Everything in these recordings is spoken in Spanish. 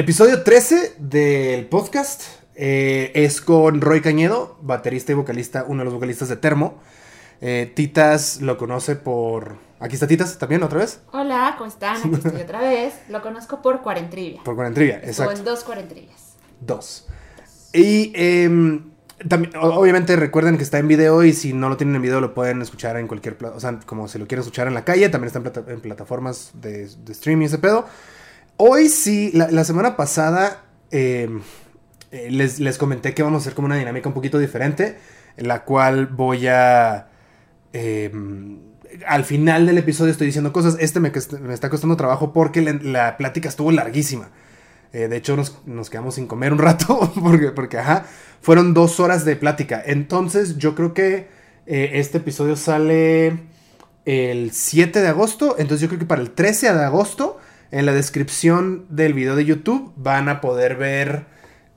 Episodio 13 del podcast eh, es con Roy Cañedo, baterista y vocalista, uno de los vocalistas de Termo. Eh, Titas lo conoce por. Aquí está Titas también, otra vez. Hola, ¿cómo están? Aquí estoy otra vez. Lo conozco por Cuarentrivia. Por Cuarentrivia, exacto. en dos Cuarentrivias. Dos. Y em, también, obviamente recuerden que está en video y si no lo tienen en video lo pueden escuchar en cualquier. O sea, como si lo quieren escuchar en la calle, también está en, plata- en plataformas de, de streaming ese pedo. Hoy sí, la, semana pasada em, eh, les, les comenté que vamos a hacer como una dinámica un poquito diferente, en la cual voy a... em, al final del episodio estoy diciendo cosas. Este me, me está costando trabajo porque la, la plática estuvo larguísima. Eh, de hecho, nos, nos quedamos sin comer un rato porque, porque, ajá, fueron dos horas de plática. Entonces, yo creo que eh, este episodio sale el 7 de agosto. Entonces, yo creo que para el 13 de agosto, en la descripción del video de YouTube, van a poder ver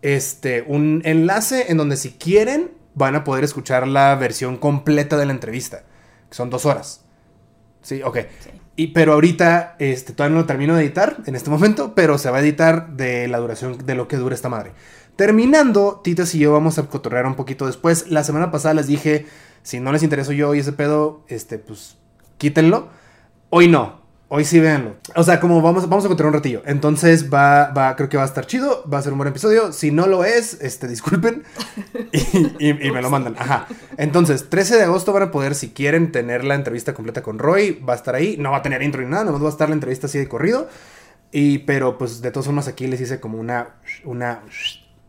este, un enlace en donde, si quieren, van a poder escuchar la versión completa de la entrevista, que son dos horas. Sí, ok. Sí. Y, pero ahorita este, todavía no lo termino de editar en este momento, pero se va a editar de la duración de lo que dura esta madre. Terminando, Titas y yo vamos a cotorrear un poquito después. La semana pasada les dije, si no les intereso yo y ese pedo, este, pues quítenlo. Hoy no. Hoy sí véanlo. O sea, como vamos, vamos a cotorrear un ratillo. Entonces va, va, creo que va a estar chido. Va a ser un buen episodio. Si no lo es, este, disculpen. Y, y- y me lo mandan. Ajá. Entonces, 13 de agosto van a poder, si quieren, tener la entrevista completa con Roy. Va a estar ahí. No va a tener intro ni nada. Nomás va a estar la entrevista así de corrido. Y, pero, pues, de todas formas, aquí les hice como una, una,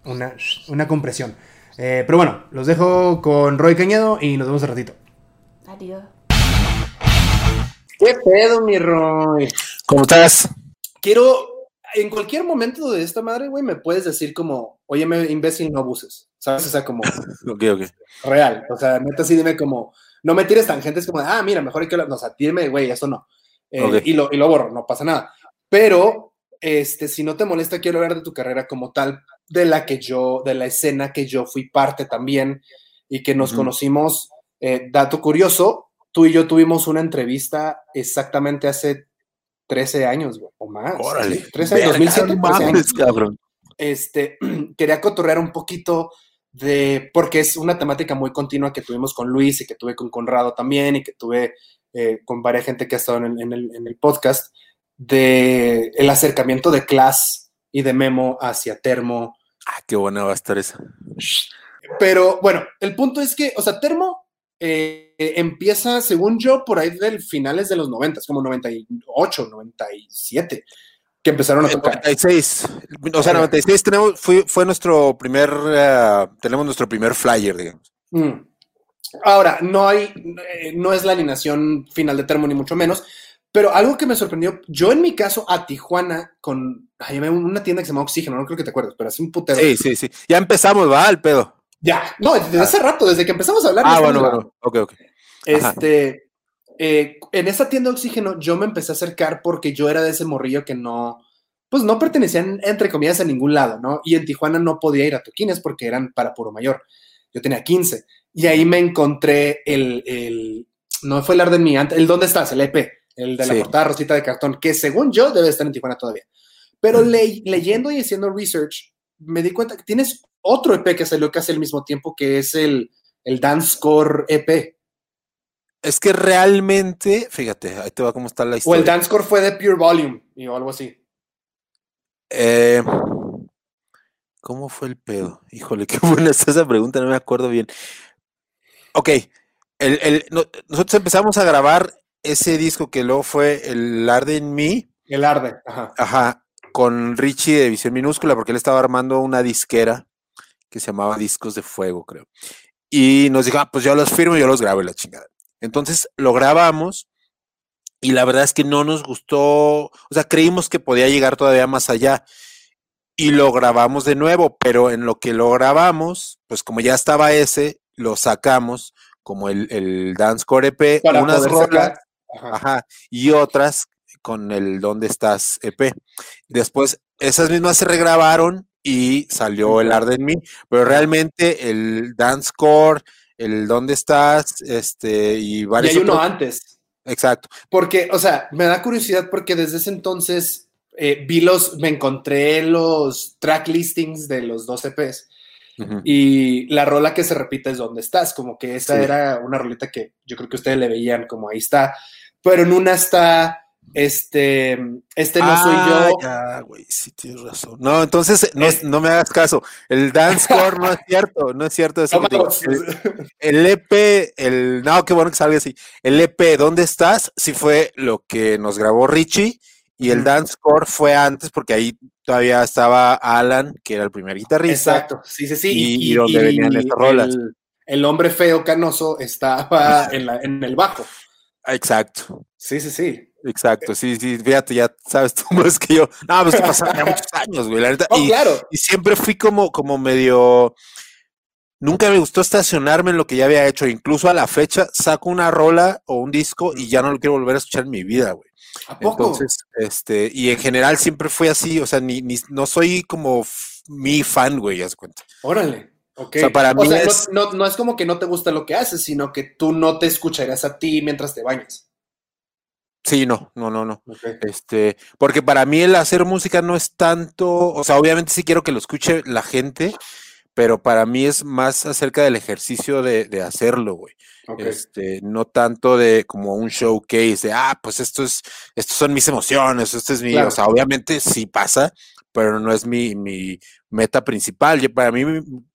una, una compresión. Eh, pero bueno, los dejo con Roy Cañedo y nos vemos al ratito. Adiós. ¿Qué pedo, mi Roy? ¿Cómo estás? Quiero, en cualquier momento de esta madre, güey, me puedes decir como, oye, me imbécil, no abuses. ¿Sabes? O sea, como Ok, ok. real. O sea, neta, sí dime como, no me tires tangentes como, ah, mira, mejor hay que hablar. No, o sea, dime, güey, eso no. Eh, Ok. y, lo, y lo borro, no pasa nada. Pero, este, si no te molesta, quiero hablar de tu carrera como tal, de la que yo, de la escena que yo fui parte también y que nos conocimos. Eh, dato curioso, tú y yo tuvimos una entrevista exactamente hace 13 años, güey, o más. Órale. Sí, 13 años, Verga, 2007, no 13 años mames, cabrón. este, quería cotorrear un poquito de, porque es una temática muy continua que tuvimos con Luis y que tuve con Conrado también y que tuve eh, con varias gente que ha estado en el, en el- en el podcast, de el acercamiento de Class y de Memo hacia Termo. Ah, qué buena va a estar esa. Pero bueno, el punto es que, o sea, Termo eh, empieza, según yo, por ahí del finales de los 90, como 98, 97, que empezaron a Eh, tocar. 96. O sea, 96 tenemos, fue, fue nuestro primer, eh, tenemos nuestro primer flyer, digamos. Mm. Ahora, no hay, eh, no es la alineación final de termo, ni mucho menos, pero algo que me sorprendió, yo en mi caso a Tijuana con ay, una tienda que se llama Oxígeno, no creo que te acuerdes, pero así un putero. Sí, sí, sí. Ya empezamos, va, el pedo. Ya, no, desde hace rato, desde que empezamos a hablar. Ah, bueno, bueno. Ok, ok. Este, eh, en esa tienda de Oxígeno yo me empecé a acercar porque yo era de ese morrillo que no, pues no pertenecían, entre comillas, a ningún lado, ¿no? Y en Tijuana no podía ir a toquines porque eran para puro mayor. Yo tenía 15. Y ahí me encontré el, el no fue el Arden Mi, ante- el ¿Dónde estás? El EP, el de la Sí. portada rosita de cartón, que según yo debe estar en Tijuana todavía. Pero le- leyendo y haciendo research, me di cuenta que tienes otro EP que salió casi al mismo tiempo, que es el, el Dancecore EP. Es que realmente, fíjate, ahí te va cómo está la O el historia. Dancecore fue de Pure Volume y o algo así. Eh, ¿Cómo fue el pedo? Híjole, qué buena está esa pregunta, no me acuerdo bien. Ok, el- el- no- nosotros empezamos a grabar ese disco que luego fue el Arde en Me, El Arde. Ajá. ajá, con Richie de Visión Minúscula, porque él estaba armando una disquera que se llamaba Discos de Fuego, creo. Y nos dijo, ah, pues yo los firmo, yo los grabo y la chingada. Entonces lo grabamos y la verdad es que no nos gustó, o sea, creímos que podía llegar todavía más allá y lo grabamos de nuevo, pero en lo que lo grabamos, pues como ya estaba ese, lo sacamos como el, el Dance Core EP, Para unas rolas, ajá, y otras con el ¿Dónde estás? EP. Después, esas mismas se regrabaron y salió el Ujú. Arden Me, pero realmente el Dance Core, el ¿Dónde estás? Este, y Y varios hay uno antes. Exacto. Porque, o sea, me da curiosidad porque desde ese entonces eh, vi los, me encontré los track listings de los dos EPs y la rola que se repite es ¿Dónde estás? Como que esa Sí. era una rolita que yo creo que ustedes le veían como ahí está, pero en una está este, este no soy Ah, yo. Ya, güey, sí tienes razón. No, entonces no, Es- no me hagas caso. El dance core no es cierto, no es cierto eso No, El, el EP, el no, qué bueno que salga así. El EP, ¿dónde estás? Sí fue lo que nos grabó Richie y el dance core fue antes porque ahí todavía estaba Alan, que era el primer guitarrista. Exacto, sí, sí, sí. Y- y donde venían estas rolas. El, el hombre feo canoso estaba en, la- en el bajo. Exacto. Sí, sí, sí. Exacto, sí, sí, fíjate, ya sabes tú más que yo. No, pues que pasaron ya muchos años, güey, la neta. Oh, y, claro. y siempre fui como, como medio. Nunca me gustó estacionarme en lo que ya había hecho. Incluso a la fecha saco una rola o un disco y ya no lo quiero volver a escuchar en mi vida, güey. ¿A poco? Entonces, este, y en general siempre fui así, o sea, ni, ni no soy como mi fan, güey, ya se cuenta. Órale. Ok. O sea, para mí no- es- no, no es como que no te gusta lo que haces, sino que tú no te escucharías a ti mientras te bañas. Sí, no, no, no, no. Este, porque para mí el hacer música no es tanto, o sea, obviamente sí quiero que lo escuche la gente, pero para mí es más acerca del ejercicio de, de hacerlo, güey. ok. Este, no tanto de como un showcase de, ah, pues esto es, estos son mis emociones, esto es mi, Claro. o sea, obviamente sí pasa, pero no es mi, mi meta principal. Yo, para mí,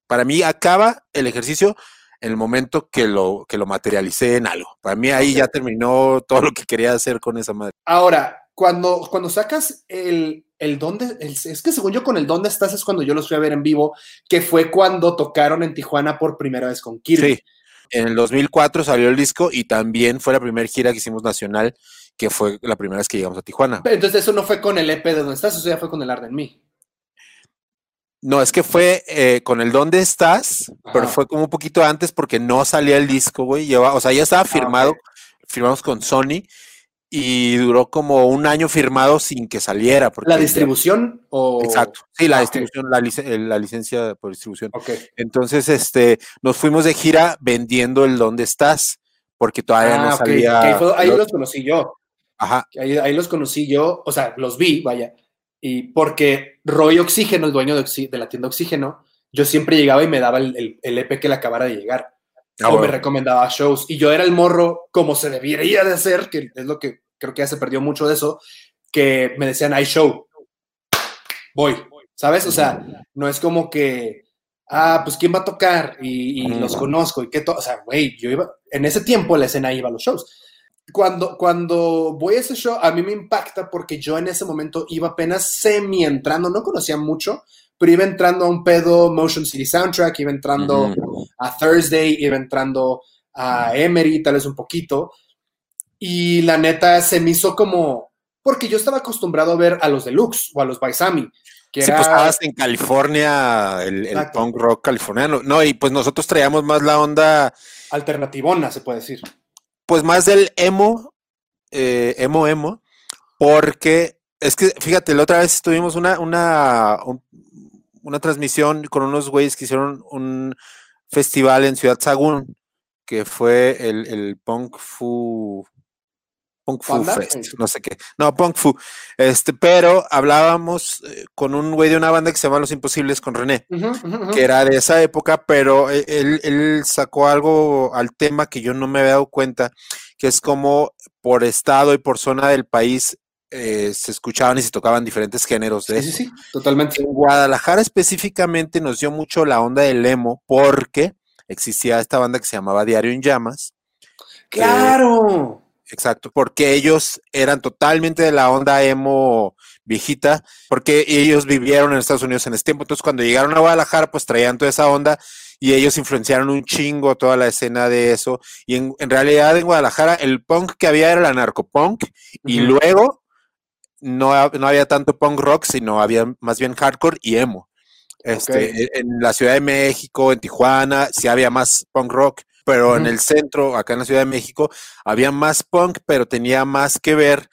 para mí acaba el ejercicio en el momento que lo, que lo materialicé en algo. Para mí ahí ya terminó todo lo que quería hacer con esa madre. Ahora, cuando, cuando sacas el, el dónde, el- es que según yo con el dónde estás es cuando yo los fui a ver en vivo, que fue cuando tocaron en Tijuana por primera vez con Kirby. Sí. En el 2004 salió el disco y también fue la primera gira que hicimos nacional, que fue la primera vez que llegamos a Tijuana. Entonces eso no fue con el EP de dónde estás, eso ya fue con el Arden Me. No, es que fue eh, con el ¿Dónde estás? Pero fue como un poquito antes porque no salía el disco, güey. Lleva, o sea, ya estaba firmado, ok. firmamos con Sony y duró como un año firmado sin que saliera. Porque ¿La ya- distribución o...? Exacto. Sí, la Ah, distribución, la, lic- eh, la licencia por distribución. Ok. Entonces, este, nos fuimos de gira vendiendo el ¿Dónde estás? Porque todavía no Ah, ok, salía. ahí fue- ahí los conocí yo. Ajá. Ahí, ahí los conocí yo, o sea, los vi, vaya. Y porque Roy Oxígeno, el dueño de, la tienda Oxígeno, yo siempre llegaba y me daba el, el- el EP que le acabara de llegar. Ah, o me bueno. recomendaba shows. Y yo era el morro, como se debería de hacer, que es lo que creo que ya se perdió mucho de eso, que me decían, hay show. Voy. ¿Sabes? O sea, no es como que, ah, pues quién va a tocar y, los conozco y qué to O sea, güey, yo iba, en ese tiempo la escena iba a los shows. Cuando, cuando voy a ese show, a mí me impacta porque yo en ese momento iba apenas semi entrando, no conocía mucho, pero iba entrando a un pedo Motion City Soundtrack, iba entrando a Thursday, iba entrando a Emery, tal vez un poquito. Y la neta se me hizo como, porque yo estaba acostumbrado a ver a los Deluxe o a los Baisami, que Sí, era, pues estabas en California, el, el punk rock californiano. No, y pues nosotros traíamos más la onda, alternativona, se puede decir. Pues más del emo, eh, emo, emo, porque es que, fíjate, la otra vez tuvimos una, una, un- una transmisión con unos güeyes que hicieron un festival en Ciudad Sagún, que fue el, el Punk Fu. Punk Fu ¿Banda? Fest, no sé qué. No, Punk Fu. Este, pero hablábamos eh, con un güey de una banda que se llama Los Imposibles, con René que era de esa época, pero e- él, él sacó algo al tema que yo no me había dado cuenta, que es como por estado y por zona del país eh, se escuchaban y se tocaban diferentes géneros de Sí, eso. sí, sí, totalmente. En Guadalajara específicamente nos dio mucho la onda del emo porque existía esta banda que se llamaba Diario en Llamas. que- ¡Claro! Exacto, porque ellos eran totalmente de la onda emo viejita, porque ellos vivieron en Estados Unidos en ese tiempo. Entonces, cuando llegaron a Guadalajara, pues traían toda esa onda y ellos influenciaron un chingo toda la escena de eso. Y en, en realidad, en Guadalajara, el punk que había era la narcopunk, y luego no, no había tanto punk rock, sino había más bien hardcore y emo. Este, e- En la Ciudad de México, en Tijuana, sí había más punk rock, pero en el centro, acá en la Ciudad de México, había más punk, pero tenía más que ver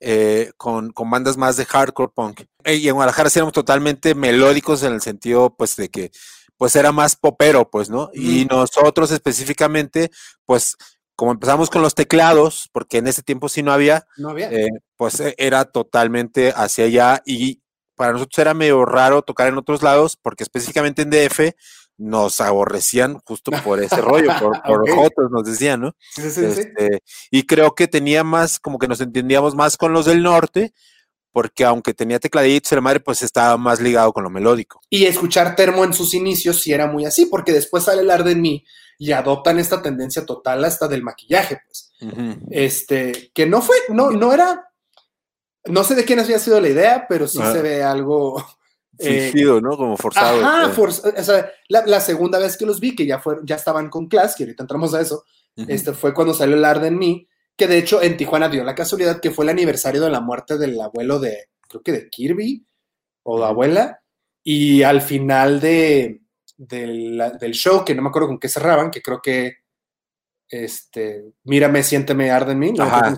eh, con, con bandas más de hardcore punk. Eh, Y en Guadalajara sí éramos totalmente melódicos en el sentido, pues, de que, pues, era más popero, pues, ¿no? Y nosotros específicamente, pues, como empezamos con los teclados, porque en ese tiempo sí no había, No había. eh, pues eh, era totalmente hacia allá y para nosotros era medio raro tocar en otros lados, porque específicamente en DF nos aborrecían justo por ese rollo, por, por Ok. jotos, nos decían, ¿no? Sí, sí, sí, sí. Este, y creo que tenía más, como que nos entendíamos más con los del norte, porque aunque tenía tecladitos la madre, pues estaba más ligado con lo melódico. Y escuchar Termo en sus inicios sí era muy así, porque después sale el Arde en mí y adoptan esta tendencia total hasta del maquillaje, pues. Este, que no fue, no, no era, no sé de quién había sido la idea, pero sí Ah. se ve algo. Eh, Fingido, ¿no? Como forzado. Ajá, eh. forz- o sea, la, la segunda vez que los vi, que ya fueron, ya estaban con Class, que ahorita entramos a eso, este fue cuando salió el Arde en mí, que de hecho en Tijuana dio la casualidad que fue el aniversario de la muerte del abuelo de, creo que de Kirby o de abuela, y al final de, del- del show, que no me acuerdo con qué cerraban, que creo que este, mírame, siénteme, arde en mí, no Ajá.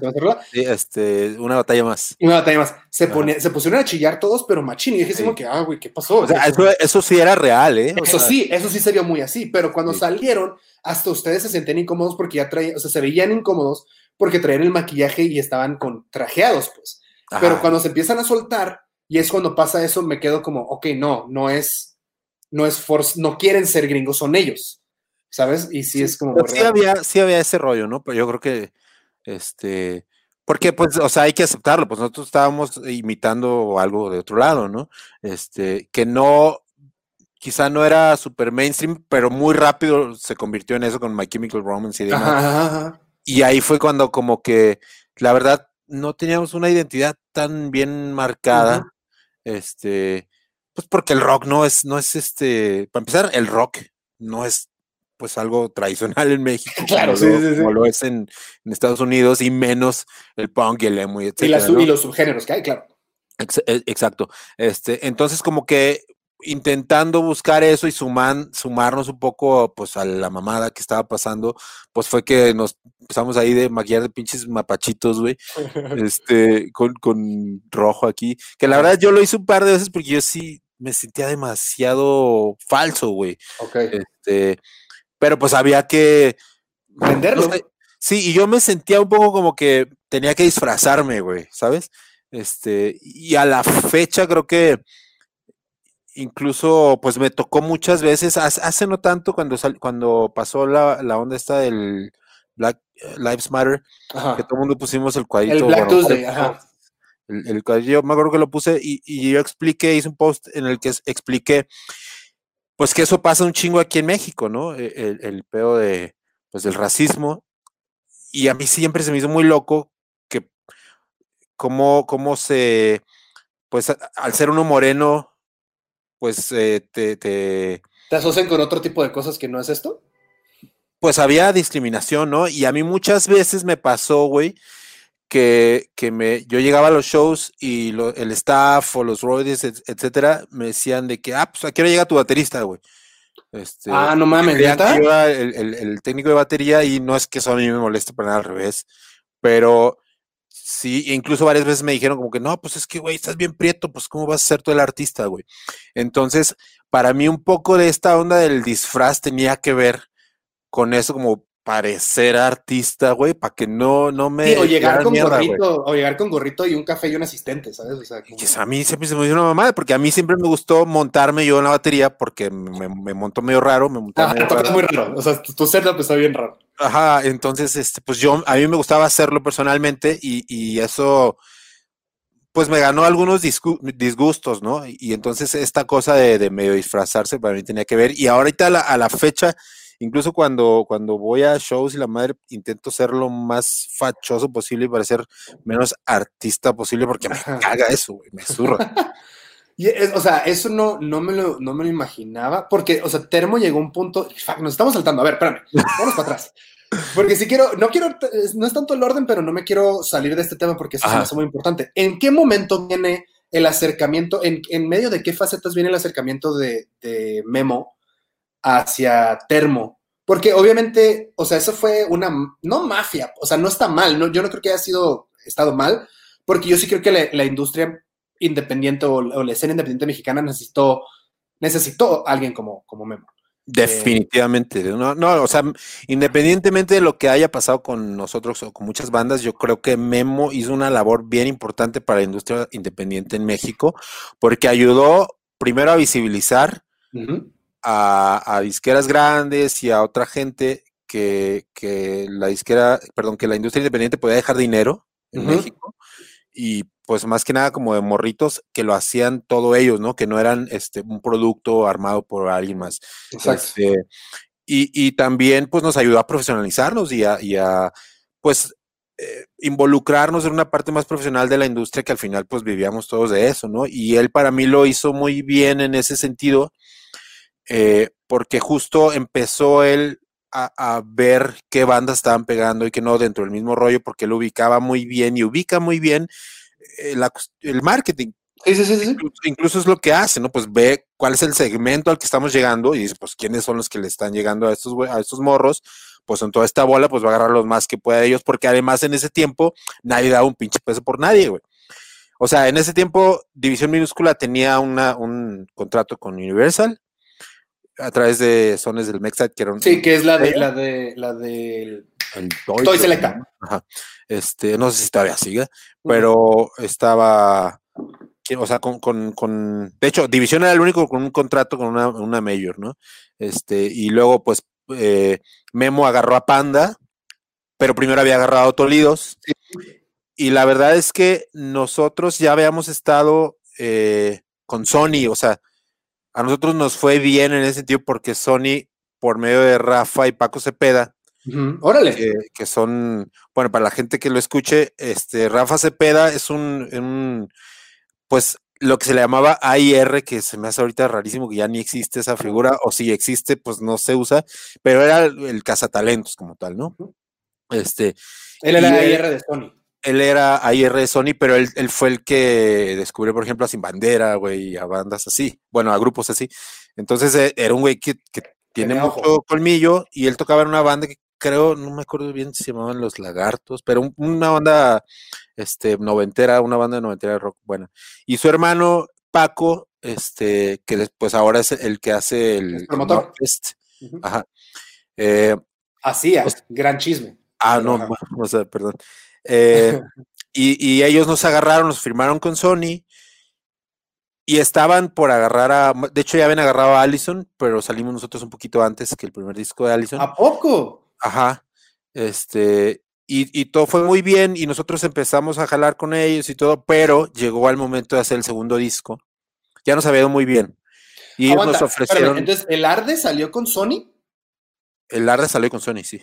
Sí, este, una batalla más. una batalla más. Se, se pusieron a chillar todos, pero machín, y dije así Sí. como que, ah, güey, ¿qué pasó? O sea, eso, eso sí era real, ¿eh? O Eso sea, sí, eso sí se vio muy así, pero cuando Sí. salieron, hasta ustedes se sentían incómodos porque ya traían, o sea, se veían incómodos porque traían el maquillaje y estaban con trajeados, pues. ajá. Pero cuando se empiezan a soltar y es cuando pasa eso, me quedo como, ok, no, no es, no es force, no quieren ser gringos, son ellos, ¿sabes? Y sí, es como... Sí había, sí había ese rollo, ¿no? Pero yo creo que, este, porque pues, o sea, hay que aceptarlo, pues nosotros estábamos imitando algo de otro lado, ¿no? Este, que no, quizá no era super mainstream, pero muy rápido se convirtió en eso con My Chemical Romance y demás. Ajá. Y ahí fue cuando como que, la verdad, no teníamos una identidad tan bien marcada, este, pues porque el rock no es, no es este, para empezar, el rock no es pues algo tradicional en México, Claro, como, sí, lo, sí, sí. como lo es en, en Estados Unidos, y menos el punk y el emo, y Y, y los subgéneros que hay, claro. E- Exacto. Este, entonces, como que intentando buscar eso y suman, sumarnos un poco pues a la mamada que estaba pasando, pues fue que nos empezamos ahí de maquillar de pinches mapachitos, güey, este, con, con rojo aquí. Que la verdad yo lo hice un par de veces porque yo sí me sentía demasiado falso, güey. ok. Este, pero pues había que Venderlo. no sé, Sí, y yo me sentía un poco como que tenía que disfrazarme, güey, ¿sabes? Este, y a la fecha creo que incluso pues me tocó muchas veces, hace, no tanto cuando sal- cuando pasó la, la onda esta del Black eh, Lives Matter, Ajá. que todo el mundo pusimos el cuadrito. El Black bueno, Tuesday, ajá. el, el cuadrito, yo me acuerdo que lo puse y, y yo expliqué, hice un post en el que expliqué, pues que eso pasa un chingo aquí en México, ¿no? E- El, el pedo de, pues del racismo. Y a mí siempre se me hizo muy loco que cómo, cómo se, pues a- al ser uno moreno, pues eh, te, te, ¿Te asocian con otro tipo de cosas que no es esto? pues había discriminación, ¿no? Y a mí muchas veces me pasó, güey, que, que me, yo llegaba a los shows y lo- el staff o los roadies, et- etcétera, me decían de que, ah, pues aquí ahora llega tu baterista, güey. Este, ah, no mames, el, el- el técnico de batería y no es que eso a mí me moleste para nada al revés, pero sí, incluso varias veces me dijeron como que no, pues es que, güey, estás bien prieto, pues cómo vas a ser tú el artista, güey. Entonces, para mí un poco de esta onda del disfraz tenía que ver con eso como parecer artista, güey, para que no, no me... Sí, o llegar con mierda, gorrito, o llegar con gorrito y un café y un asistente, ¿sabes? O sea, como- a mí siempre se me dio una mamada, porque a mí siempre me gustó montarme yo en la batería, porque me, me monto medio raro, me monto Ajá, medio tocas raro. muy raro. O sea, tu, tu setup está bien raro. Ajá, entonces, este, pues yo, a mí me gustaba hacerlo personalmente y, y eso, pues me ganó algunos disgu- disgustos, ¿no? Y, y entonces esta cosa de, de medio disfrazarse para mí tenía que ver. Y ahorita a la, a la fecha, incluso cuando, cuando voy a shows y la madre, intento ser lo más fachoso posible y parecer menos artista posible porque me caga eso, güey, me zurra. Y es- o sea, eso no, no, me lo, no me lo imaginaba, porque, o sea, Termo llegó a un punto, fuck, nos estamos saltando, a ver, espérame, vamos para atrás. Porque si quiero, no quiero, no es tanto el orden, pero no me quiero salir de este tema porque eso hace muy importante. ¿En qué momento viene el acercamiento, en, en medio de qué facetas viene el acercamiento de, de Memo hacia Termo? Porque obviamente, o sea, eso fue una, no mafia, o sea, no está mal, no, yo no creo que haya sido, estado mal, porque yo sí creo que la, la industria independiente o, o la escena independiente mexicana necesitó, necesitó a alguien como, como Memo. Definitivamente. No, no, o sea, independientemente de lo que haya pasado con nosotros o con muchas bandas, yo creo que Memo hizo una labor bien importante para la industria independiente en México, porque ayudó primero a visibilizar Ujú. A, a disqueras grandes y a otra gente que, que la disquera, perdón, que la industria independiente podía dejar dinero en. México. Y pues más que nada como de morritos que lo hacían todo ellos, ¿no? Que no eran este un producto armado por alguien más. Exacto. Este, y, y también pues nos ayudó a profesionalizarnos y a, y a, pues eh, involucrarnos en una parte más profesional de la industria que al final pues vivíamos todos de eso, ¿no? Y él para mí lo hizo muy bien en ese sentido, eh, porque justo empezó él a, a ver qué bandas estaban pegando y qué no dentro del mismo rollo, porque él ubicaba muy bien y ubica muy bien eh, el marketing. Sí, sí, sí, sí. Incluso, incluso es lo que hace, ¿no? Pues ve cuál es el segmento al que estamos llegando y dice, pues quiénes son los que le están llegando a estos, a estos morros, pues en toda esta bola, pues va a agarrar los más que pueda de ellos, porque además en ese tiempo nadie daba un pinche peso por nadie, güey. O sea, en ese tiempo División Minúscula tenía una, un contrato con Universal a través de Sones del Mexat, que era un, Sí, que es la de la de la del el Toy creo, Selecta. ¿no? Ajá. Este, no sé si todavía sigue, pero estaba, o sea, con, con, con- de hecho, División era el único con un contrato con una, una mayor, ¿no? Este, y luego, pues, eh, Memo agarró a Panda, pero primero había agarrado a Tolidos. Y la verdad es que nosotros ya habíamos estado eh, con Sony, o sea, a nosotros nos fue bien en ese sentido porque Sony, por medio de Rafa y Paco Cepeda. Órale. que, que son, bueno, para la gente que lo escuche, este Rafa Cepeda es un, un, pues lo que se le llamaba AIR, que se me hace ahorita rarísimo que ya ni existe esa figura, o si existe, pues no se usa, pero era el, cazatalentos como tal, ¿no? Este, Él era y él- IR de Sony. Él era AIR de Sony, pero él, él fue el que descubrió, por ejemplo, a Sin Bandera, güey, y a bandas así, bueno, a grupos así. Entonces eh, era un güey que, que tiene mucho ojo. colmillo y él tocaba en una banda que creo, no me acuerdo bien si se llamaban Los Lagartos, pero un- una banda este, noventera, una banda noventera de rock buena. Y su hermano Paco, este, que después ahora es el que hace el, Es promotor. Ajá. Eh, Hacía, Pues- gran chisme. Ah, no, o sea, perdón. Eh, y, y ellos nos agarraron, nos firmaron con Sony y estaban por agarrar a. De hecho, ya habían agarrado a Allison, pero salimos nosotros un poquito antes que el primer disco de Allison. ¿A poco? Ajá. Este. Y, y todo fue muy bien y nosotros empezamos a jalar con ellos y todo, pero llegó al momento de hacer el segundo disco. Ya nos había ido muy bien. Y ellos nos ofrecieron. espérame, entonces, ¿el Arde salió con Sony? el Arde salió con Sony, sí.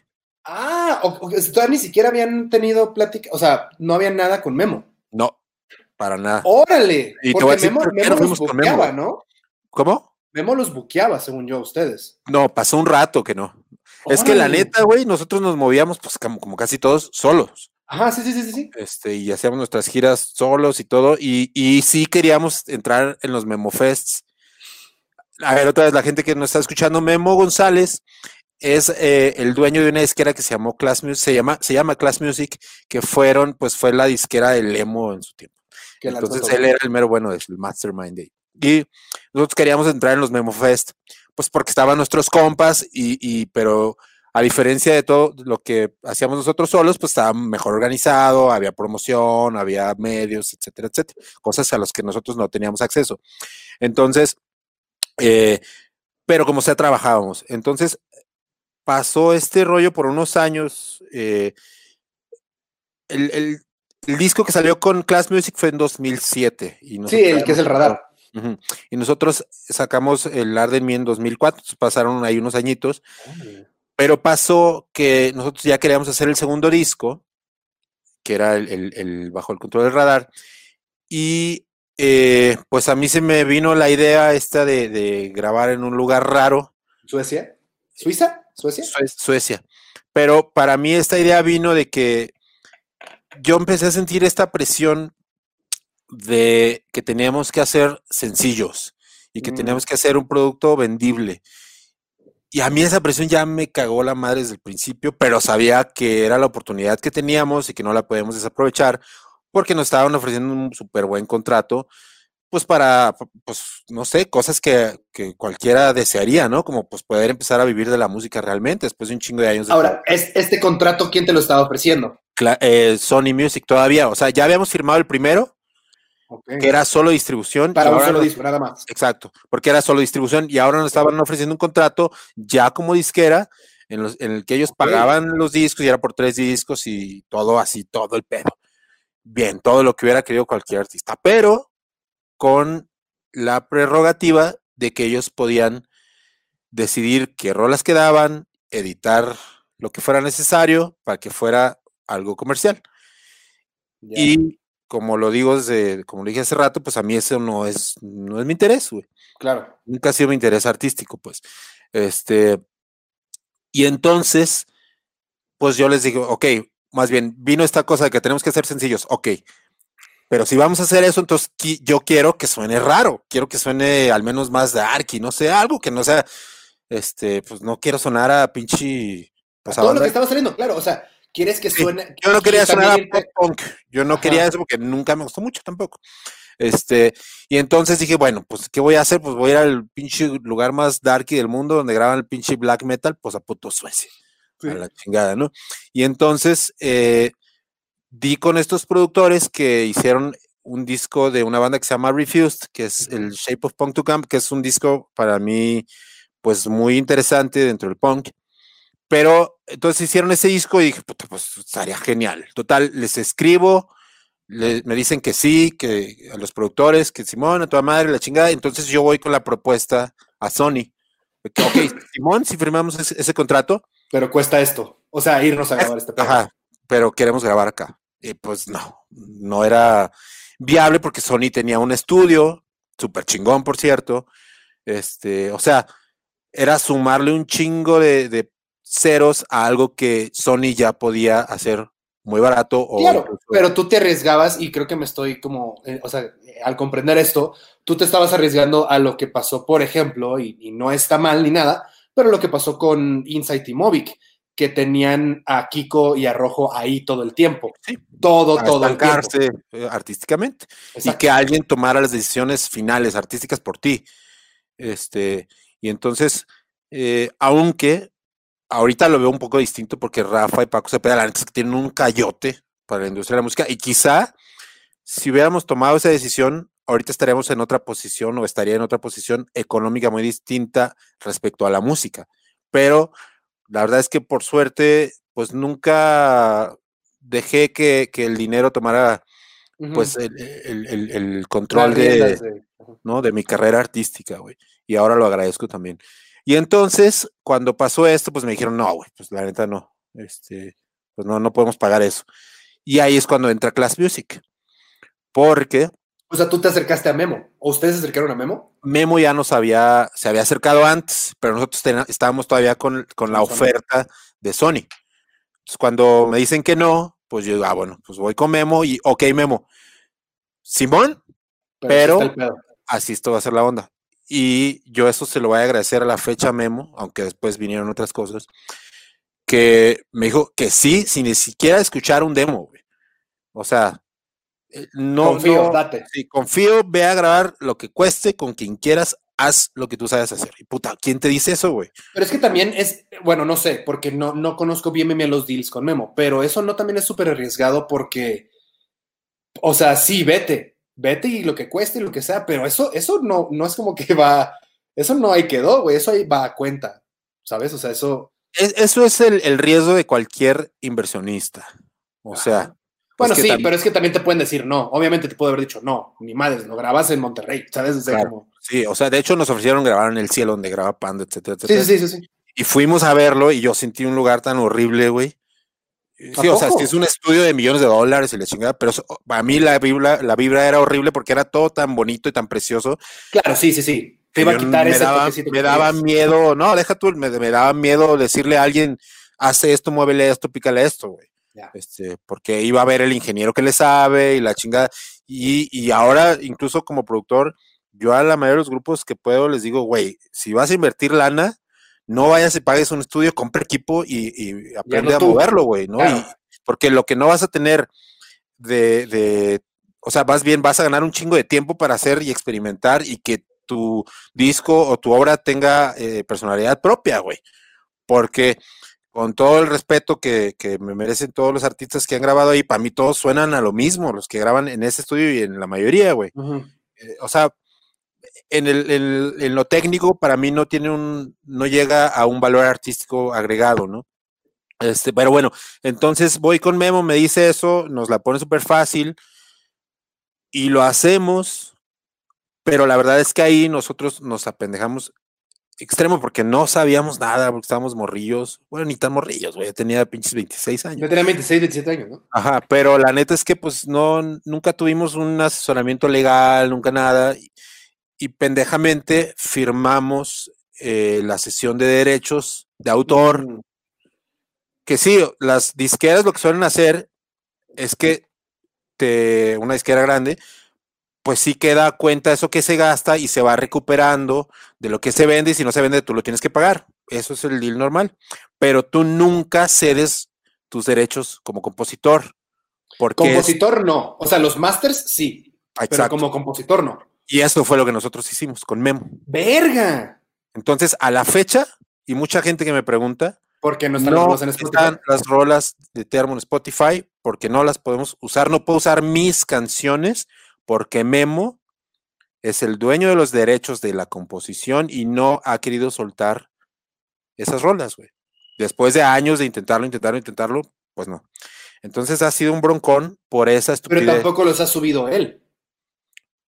Ah, o, o- todavía ni siquiera habían tenido plática, o sea, no había nada con Memo. No, para nada. ¡Órale! Y te Porque voy a decir Memo, Memo los Memo. buqueaba, ¿no? ¿Cómo? Memo los buqueaba, según yo, a ustedes. No, pasó un rato que no. Es que la neta, güey, nosotros nos movíamos, pues como, como casi todos, solos. Ajá, sí, sí, sí, sí, sí. Este, y hacíamos nuestras giras solos y todo. Y, y sí queríamos entrar en los Memo Fests. A ver, otra vez, la gente que nos está escuchando, Memo González es eh, el dueño de una disquera que se llamó Class Music, se llama, se llama Class Music, que fueron, pues fue la disquera del Emo en su tiempo. Entonces él era el mero bueno, el mastermind de. Y nosotros queríamos entrar en los Memo Fest, pues porque estaban nuestros compas, y, y pero a diferencia de todo lo que hacíamos nosotros solos, pues estaba mejor organizado, había promoción, había medios, etcétera, etcétera, cosas a las que nosotros no teníamos acceso. Entonces, eh, pero como sea, trabajábamos. Entonces, pasó este rollo por unos años. eh, el, el- el disco que salió con Class Music fue en 2007. Y Sí, el que es el radar. Y nosotros sacamos el Arde en mí en 2004, entonces pasaron ahí unos añitos, pero pasó que nosotros ya queríamos hacer el segundo disco, que era el Bajo el Control del Radar, y eh, pues a mí se me vino la idea esta de, de grabar en un lugar raro, ¿Suecia? ¿Suiza? ¿Suecia? Sue- Suecia. Pero para mí esta idea vino de que yo empecé a sentir esta presión de que teníamos que hacer sencillos y que Mm. teníamos que hacer un producto vendible. Y a mí esa presión ya me cagó la madre desde el principio, pero sabía que era la oportunidad que teníamos y que no la podíamos desaprovechar porque nos estaban ofreciendo un súper buen contrato pues para, pues, no sé, cosas que, que cualquiera desearía, ¿no? Como pues poder empezar a vivir de la música realmente después de un chingo de años. De Ahora, ¿es, ¿este contrato quién te lo estaba ofreciendo? Cla- eh, Sony Music todavía, o sea, ya habíamos firmado el primero, que era solo distribución. Para un solo disco, nada más. Exacto, porque era solo distribución y ahora nos estaban ofreciendo un contrato ya como disquera en, los- en el que ellos pagaban los discos y era por tres discos y todo así, todo el pedo. Bien, todo lo que hubiera querido cualquier artista, pero con la prerrogativa de que ellos podían decidir qué rolas quedaban, editar lo que fuera necesario para que fuera algo comercial. Y como lo digo desde, como lo dije hace rato, pues a mí eso no es, no es mi interés, güey Claro. nunca ha sido mi interés artístico, pues. Este, y entonces, pues yo les digo, ok, más bien, vino esta cosa de que tenemos que ser sencillos, ok, pero si vamos a hacer eso, entonces qui- yo quiero que suene raro, quiero que suene al menos más darky, no sé, algo que no sea, este, pues no quiero sonar a pinche, pues a Todo lo que estaba saliendo, claro. O sea, quieres que Sí, suene. yo no y quería sonar a pop punk, yo no Ajá. quería eso porque nunca me gustó mucho tampoco. Este, y entonces dije, bueno, pues, ¿qué voy a hacer? Pues voy a ir al pinche lugar más darky del mundo donde graban el pinche black metal, pues a puto Suecia, Sí. a la chingada, ¿no? Y entonces eh, di con estos productores que hicieron un disco de una banda que se llama Refused, que es el Shape of Punk to Camp, que es un disco para mí, pues muy interesante dentro del punk. Pero entonces hicieron ese disco y dije, puta, pues estaría genial. Total, les escribo, le- me dicen que sí, que a los productores, que Simón, a toda madre, la chingada. Entonces yo voy con la propuesta a Sony. que, ok, Simón, si firmamos ese, ese contrato, Pero cuesta esto. O sea, irnos a grabar este pedo. ajá, pero queremos grabar acá. Y pues no, no era viable porque Sony tenía un estudio, súper chingón, por cierto. Este, o sea, era sumarle un chingo de, de ceros a algo que Sony ya podía hacer muy barato. O Claro, incluso- pero tú te arriesgabas y creo que me estoy como, eh, o sea, eh, al comprender esto, tú te estabas arriesgando a lo que pasó, por ejemplo, y, y no está mal ni nada, pero lo que pasó con Insight y Movic, que tenían a Kiko y a Rojo ahí todo el tiempo. Sí. Todo, a todo el tiempo. eh, artísticamente. y que alguien tomara las decisiones finales artísticas por ti. Este, y entonces, eh, aunque ahorita lo veo un poco distinto porque Rafa y Paco Cepeda, la neta es que tienen un cayote para la industria de la música y quizá si hubiéramos tomado esa decisión, ahorita estaríamos en otra posición o estaría en otra posición económica muy distinta respecto a la música. Pero la verdad es que por suerte, pues nunca dejé que, que el dinero tomara pues el, el- el- control de- ¿no? de mi carrera artística, güey. Y ahora lo agradezco también. Y entonces, cuando pasó esto, pues me dijeron, no, güey, pues la neta no, este, pues no, no podemos pagar eso. Y ahí es cuando entra Class Music. Porque O sea, tú te acercaste a Memo, o ustedes se acercaron a Memo. Memo ya nos había, se había acercado antes, pero nosotros tena- estábamos todavía con, con la Sony. oferta de Sony. Entonces, cuando me dicen que no, pues yo digo, ah, bueno, pues voy con Memo y, ok, Memo. Simón, Pero- pedo. así esto va a ser la onda. Y yo eso se lo voy a agradecer a la fecha Memo, aunque después vinieron otras cosas, que me dijo que sí, sin ni siquiera escuchar un demo, güey. O sea, no, Confío, no- date. sí, confío, ve a grabar lo que cueste con quien quieras, haz lo que tú sabes hacer. Y puta, ¿quién te dice eso, güey? Pero es que también es, bueno, no sé, porque no, no conozco bien los deals con Memo, pero eso no también es súper arriesgado porque, o sea, sí, vete, vete y lo que cueste y lo que sea, pero eso, eso no, no es como que va, eso no ahí quedó, güey, eso ahí va a cuenta, ¿sabes? O sea, eso, Es- eso es el, el riesgo de cualquier inversionista. O Ajá. sea, bueno, que sí, también- pero es que también te pueden decir no, obviamente te puede haber dicho no, ni madres, lo grabas en Monterrey, ¿sabes? O sea, Claro. como, sí, o sea, de hecho nos ofrecieron grabar en el cielo donde graba Panda, etcétera, etcétera. sí, sí, sí, sí. Y fuimos a verlo y yo sentí un lugar tan horrible, güey. ¿A Sí, o sea, es un estudio de millones de dólares y la chingada, pero para mí la vibra, la vibra era horrible porque era todo tan bonito y tan precioso. Claro, sí, sí, sí, te iba a quitar me ese daba, me daba miedo, no, deja tú, me, me daba miedo decirle a alguien, hace esto, muévele esto, pícale esto, güey. Este, porque iba a ver el ingeniero que le sabe y la chingada. Y, y ahora, incluso como productor, yo a la mayoría de los grupos que puedo les digo, güey, si vas a invertir lana, no vayas y pagues un estudio, compra equipo y, y aprende a tú. moverlo, güey, ¿no? Claro. Y, porque lo que no vas a tener de, de o sea, más bien vas a ganar un chingo de tiempo para hacer y experimentar y que tu disco o tu obra tenga eh, personalidad propia, güey. Porque con todo el respeto que, que, me merecen todos los artistas que han grabado ahí, para mí todos suenan a lo mismo, los que graban en ese estudio y en la mayoría, güey. Uh -huh. eh, o sea, en, el, en, en, lo técnico, para mí no tiene un, no llega a un valor artístico agregado, ¿no? Este, pero bueno, entonces voy con Memo, me dice eso, nos la pone súper fácil y lo hacemos, pero la verdad es que ahí nosotros nos apendejamos extremo porque no sabíamos nada, porque estábamos morrillos. Bueno, ni tan morrillos, güey. Tenía pinches 26 años. Yo tenía 26, 27 años, ¿no? Ajá, pero la neta es que pues no, nunca tuvimos un asesoramiento legal, nunca nada. Y, y pendejamente firmamos eh, la sesión de derechos de autor. Mm. Que sí, las disqueras lo que suelen hacer es que te, una disquera grande, pues sí queda cuenta eso que se gasta y se va recuperando de lo que se vende y si no se vende tú lo tienes que pagar. Eso es el deal normal. Pero tú nunca cedes tus derechos como compositor. Porque compositor es... no. O sea, los masters sí. Exacto. Pero como compositor no. Y eso fue lo que nosotros hicimos con Memo. ¡Verga! Entonces, a la fecha, y mucha gente que me pregunta, porque no están, no las, en están las rolas de Termo en Spotify, porque no las podemos usar. No puedo usar mis canciones porque Memo es el dueño de los derechos de la composición y no ha querido soltar esas rolas, güey. Después de años de intentarlo, intentarlo, intentarlo, pues no. Entonces ha sido un broncón por esa estupidez. Pero tampoco los ha subido él.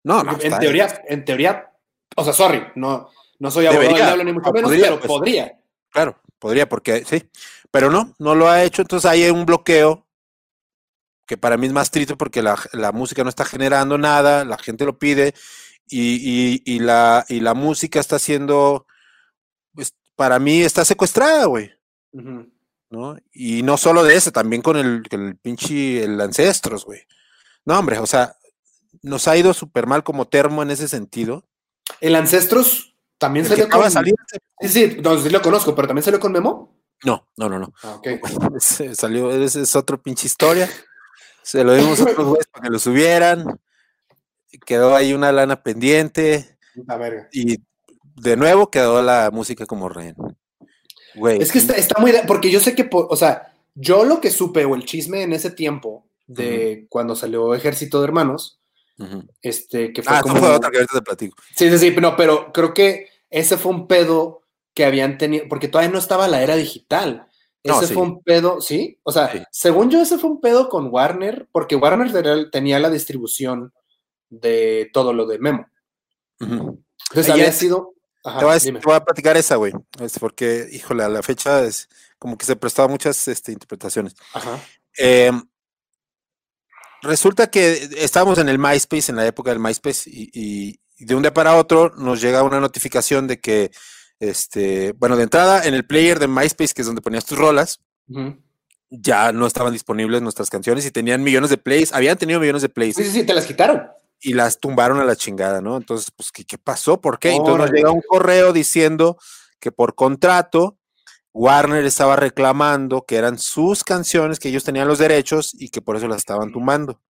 No, no. En teoría, ahí. en teoría, o sea, sorry, no, no soy abogado del diablo ni mucho no, menos, podría, pero pues, podría. Claro, podría, porque sí. Pero no, no lo ha hecho, entonces hay un bloqueo que para mí es más triste porque la, la, música no está generando nada, la gente lo pide y, y, y, la, y la música está siendo, pues, para mí está secuestrada, güey. Uh -huh. ¿no? Y no solo de eso, también con el, el pinche, el Ancestros, güey. No, hombre, o sea, nos ha ido súper mal como termo en ese sentido. El Ancestros también el salió con... Salir... Sí, sí, no, sí lo conozco, pero también salió con Memo. No, no, no, no. Ah, okay. Salió, es, es otro pinche historia. Se lo dimos a otros güeyes para que lo subieran. Quedó ahí una lana pendiente. La verga. Y de nuevo quedó la música como rehén. Güey. Es que está, está, muy. Porque yo sé que, o sea, yo lo que supe o el chisme en ese tiempo de uh -huh. cuando salió Ejército de Hermanos, uh -huh. este, que fue ah, como. fue otra que ahorita te platico. Sí, sí, sí, no, pero creo que ese fue un pedo que habían tenido, porque todavía no estaba la era digital. Ese sí. fue un pedo, ¿sí? O sea, Sí. según yo, ese fue un pedo con Warner, porque Warner tenía- la distribución de todo lo de Memo. Entonces había es- sido. Ajá, te, voy a, dime. te voy a platicar esa, güey. Es porque, híjole, a la fecha es como que se prestaba muchas este, interpretaciones. Ajá. Eh, resulta que estábamos en el MySpace, en la época del MySpace, y, y- y de un día para otro nos llega una notificación de que, este, bueno, de entrada en el player de MySpace, que es donde ponías tus rolas, ya no estaban disponibles nuestras canciones y tenían millones de plays, habían tenido millones de plays Sí, sí, sí, te las quitaron. y las tumbaron a la chingada, ¿no? Entonces, pues, ¿qué, qué pasó? ¿Por qué? Entonces nos llega un correo diciendo que por contrato Warner estaba reclamando que eran sus canciones, que ellos tenían los derechos y que por eso las estaban tumbando.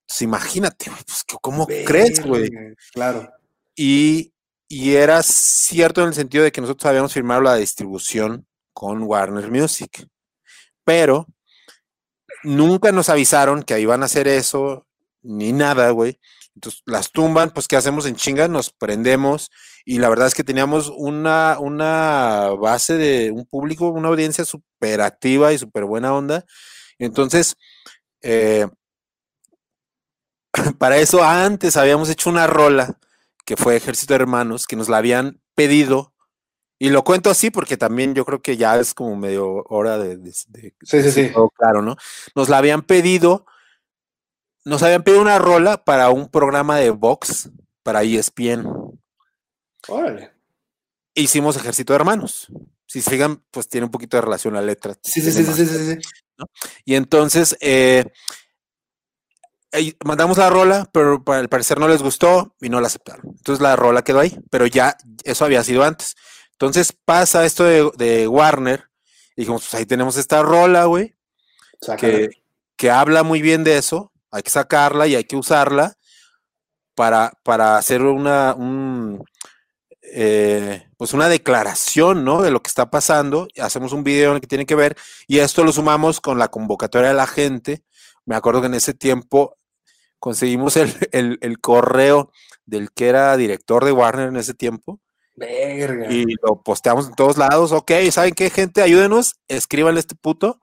Entonces, imagínate, pues, ¿cómo crees, güey? Claro. Y, y era cierto en el sentido de que nosotros habíamos firmado la distribución con Warner Music, pero nunca nos avisaron que iban a hacer eso, ni nada, güey. Entonces las tumban, pues ¿qué hacemos en chinga? Nos prendemos y la verdad es que teníamos una, una base de un público, una audiencia súper activa y súper buena onda. Entonces, eh, para eso antes habíamos hecho una rola que fue Ejército de Hermanos, que nos la habían pedido. Y lo cuento así porque también yo creo que ya es como medio hora de, de, de Sí, sí, decir sí. todo claro, ¿no? Nos la habían pedido, nos habían pedido una rola para un programa de box para ESPN. Órale. Hicimos Ejército de Hermanos. Si se fijan, pues tiene un poquito de relación la letra. Sí, sí, sí, sí, sí, sí, sí. Y entonces eh, mandamos la rola, pero al parecer no les gustó y no la aceptaron. Entonces la rola quedó ahí, pero ya eso había sido antes. Entonces pasa esto de, de Warner y dijimos, pues ahí tenemos esta rola, güey, que, que habla muy bien de eso. hay que sacarla y hay que usarla para, para hacer una, un, eh, pues una declaración, ¿no? De lo que está pasando. Hacemos un video en el que tiene que ver y esto lo sumamos con la convocatoria de la gente. Me acuerdo que en ese tiempo conseguimos el, el, el correo del que era director de Warner en ese tiempo Verga. y lo posteamos en todos lados. Ok, ¿saben qué, gente? Ayúdenos, escríbanle a este puto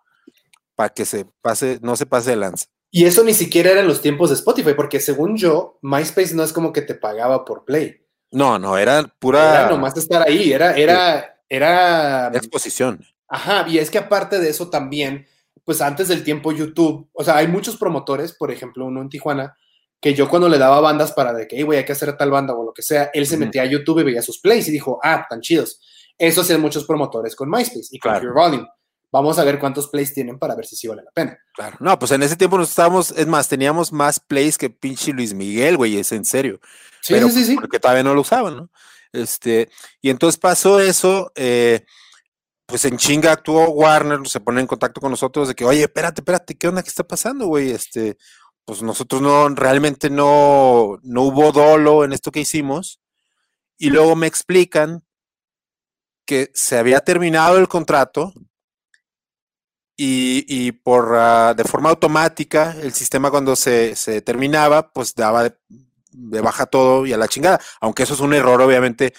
para que se pase, no se pase de lanza. Y eso ni siquiera era en los tiempos de Spotify, porque según yo, MySpace no es como que te pagaba por play. No, no, era pura Era nomás estar ahí, era, era, era. exposición. Ajá, y es que aparte de eso también, pues antes del tiempo YouTube, o sea, hay muchos promotores, por ejemplo, uno en Tijuana, que yo cuando le daba bandas para de que, hey, güey, hay que hacer tal banda o lo que sea, él se metía a YouTube y veía sus plays y dijo, ah, tan chidos. Eso hacían muchos promotores con MySpace y con Claro. Volume. Vamos a ver cuántos plays tienen para ver si sí vale la pena. Claro. No, pues en ese tiempo nos estábamos, es más, teníamos más plays que pinche Luis Miguel, güey, es en serio. Sí, pero sí, sí, sí. porque todavía no lo usaban, ¿no? Este, y entonces pasó eso, eh, pues en chinga actuó Warner, se pone en contacto con nosotros de que, oye, espérate, espérate, ¿qué onda? ¿Qué está pasando, güey? Este, pues nosotros no, realmente no, no hubo dolo en esto que hicimos. Y luego me explican que se había terminado el contrato y, y por ah, de forma automática el sistema cuando se, se terminaba, pues daba de, de baja todo y a la chingada. Aunque eso es un error, obviamente,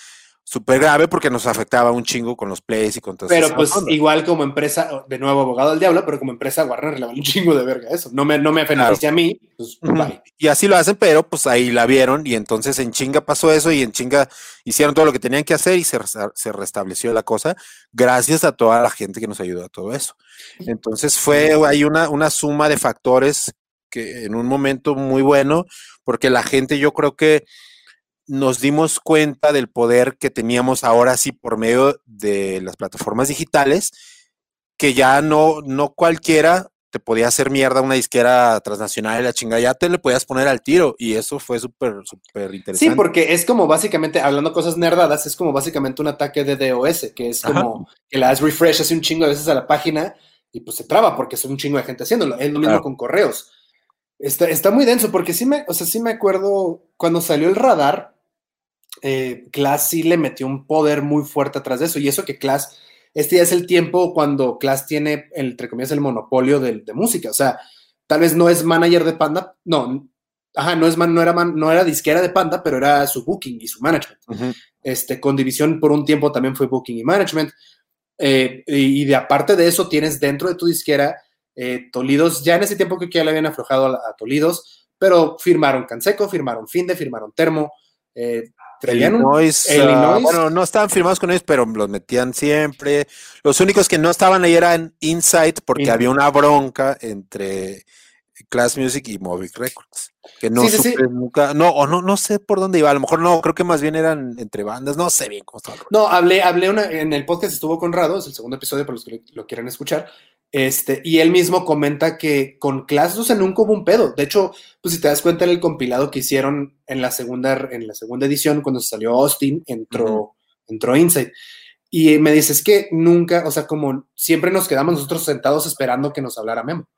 súper grave porque nos afectaba un chingo con los plays y con todo Pero pues igual como empresa, de nuevo abogado del diablo, pero como empresa Warner le vale un chingo de verga eso. No me, no me beneficia a mí, pues Ujú. bye. Y así lo hacen, pero pues ahí la vieron y entonces en chinga pasó eso y en chinga hicieron todo lo que tenían que hacer y se, se restableció la cosa gracias a toda la gente que nos ayudó a todo eso. Entonces fue hay una, una suma de factores que en un momento muy bueno, porque la gente yo creo que nos dimos cuenta del poder que teníamos ahora sí por medio de las plataformas digitales, que ya no, no cualquiera te podía hacer mierda una disquera transnacional y la chingada, ya te le podías poner al tiro y eso fue súper, súper interesante. Sí, porque es como básicamente, hablando cosas nerdadas, es como básicamente un ataque de DOS, que es como que le das refresh hace un chingo de veces a la página y pues se traba porque es un chingo de gente haciéndolo. Es lo mismo Claro. con correos. Está, está muy denso porque sí me, o sea, sí me acuerdo cuando salió el radar, eh, Class sí le metió un poder muy fuerte atrás de eso. Y eso que Class, este ya es el tiempo cuando Class tiene, entre comillas, el monopolio de, de música. O sea, tal vez no es manager de Panda, no, ajá, no, es man, no, era man- no era disquera de Panda, pero era su booking y su management. Ujú. Este, con División por un tiempo también fue booking y management. Eh, y de aparte de eso, tienes dentro de tu disquera eh, Tolidos, ya en ese tiempo que ya le habían aflojado a, a Tolidos, pero firmaron Canseco, firmaron Finde, firmaron Termo. eh, Illinois, ah, Illinois. bueno, no estaban firmados con ellos, pero los metían siempre. Los únicos que no estaban ahí eran Insight, porque había una bronca entre Class Music y Movic Records. Que no Sí, sí, sí. supe nunca, no, o no, no sé por dónde iba, a lo mejor no, creo que más bien eran entre bandas, no sé bien cómo estaba. No, hablé, hablé una, en el podcast estuvo Conrado, es el segundo episodio para los que lo, lo quieran escuchar. Este, y él mismo comenta que con Class, o sea, nunca hubo un pedo. De hecho, pues si te das cuenta en el compilado que hicieron en la segunda, en la segunda edición, cuando salió Austin, entró, Ujú. entró Insight. Y me dices que nunca, o sea, como siempre nos quedamos nosotros sentados esperando que nos hablara Memo,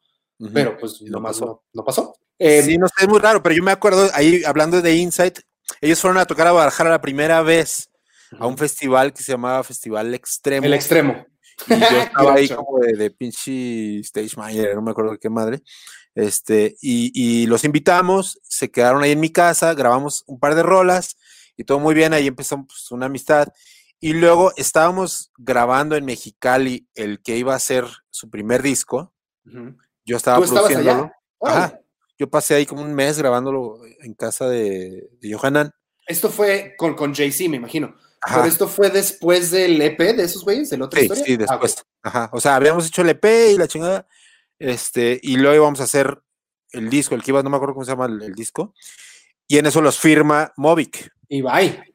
pero pues no nomás pasó. no, no pasó. Eh, sí, no sé, es muy raro, pero yo me acuerdo ahí hablando de Insight, ellos fueron a tocar a Guadalajara la primera vez a un festival que se llamaba Festival Extremo. el extremo. Y yo estaba ahí como de, de pinche stage manager, no me acuerdo de qué madre. Este, y, y los invitamos, se quedaron ahí en mi casa, grabamos un par de rolas y todo muy bien, ahí empezó pues, una amistad. Y luego estábamos grabando en Mexicali el que iba a ser su primer disco. Yo estaba ¿Tú estabas produciéndolo. Ajá. Yo pasé ahí como un mes grabándolo en casa de, de Johanan. Esto fue con, con Jay-Z, me imagino. Ajá. Pero esto fue después del EP de esos güeyes, de la otra Sí, historia. sí, Ah, después. Ajá. O sea, habíamos hecho el EP y la chingada. Este, y luego íbamos a hacer el disco, el que iba, no me acuerdo cómo se llama el, el disco. Y en eso los firma Movic. Y bye.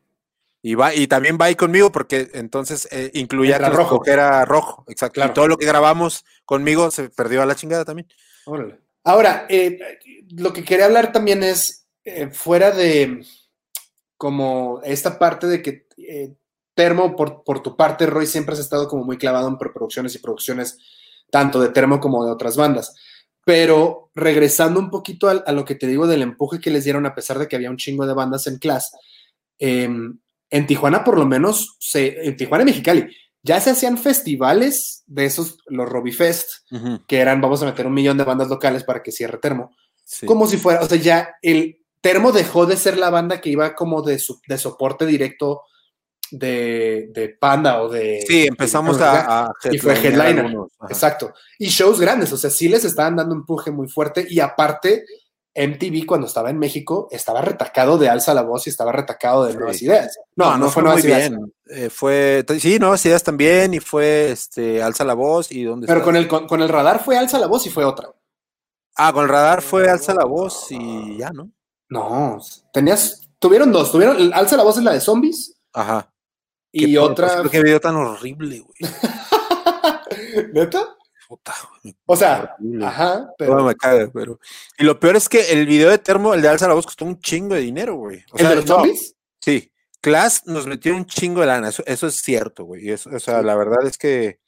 Y va, y también va ahí conmigo, porque entonces eh, incluía que rojo. rojo. era rojo. Exacto. Claro. Y todo lo que grabamos conmigo se perdió a la chingada también. Órale. Ahora, eh, lo que quería hablar también es, eh, fuera de como esta parte de que eh, Termo, por, por tu parte, Roy, siempre has estado como muy clavado en preproducciones y producciones, tanto de Termo como de otras bandas. Pero regresando un poquito a, a lo que te digo del empuje que les dieron, a pesar de que había un chingo de bandas en clase, em, en Tijuana por lo menos, se, en Tijuana y Mexicali, ya se hacían festivales de esos, los Robifest, Ujú, que eran, vamos a meter un millón de bandas locales para que cierre Termo. sí. Como si fuera, o sea, ya el Termo dejó de ser la banda que iba como de, su- de soporte directo de, de Panda o de... Sí, empezamos de- a, a y fue headliner. algunos. Exacto. Y shows grandes, o sea, sí les estaban dando un empuje muy fuerte y aparte MTV cuando estaba en México estaba retacado de Alza la Voz y estaba retacado de Sí. Nuevas Ideas. No, no, fue muy Nuevas Ideas. bien. Eh, fue, sí, nuevas ideas también, y fue este Alza la voz y dónde Pero con el, con, con el radar fue Alza la Voz y fue otra. Ah, con el radar fue Alza la voz y ya, ¿no? No, tenías, tuvieron dos, tuvieron, Alza la Voz es la de zombies Ajá. Y otra... Qué video tan horrible, güey. ¿Neta? Puta, güey. O sea, Horrible. ajá, pero... me caga, pero. Y lo peor es que el video de Termo, el de Alza la voz, costó un chingo de dinero, güey. O ¿El de los no, zombies? Sí, Class nos metió un chingo de lana, eso, eso es cierto, güey. eso- o sea, la verdad es que,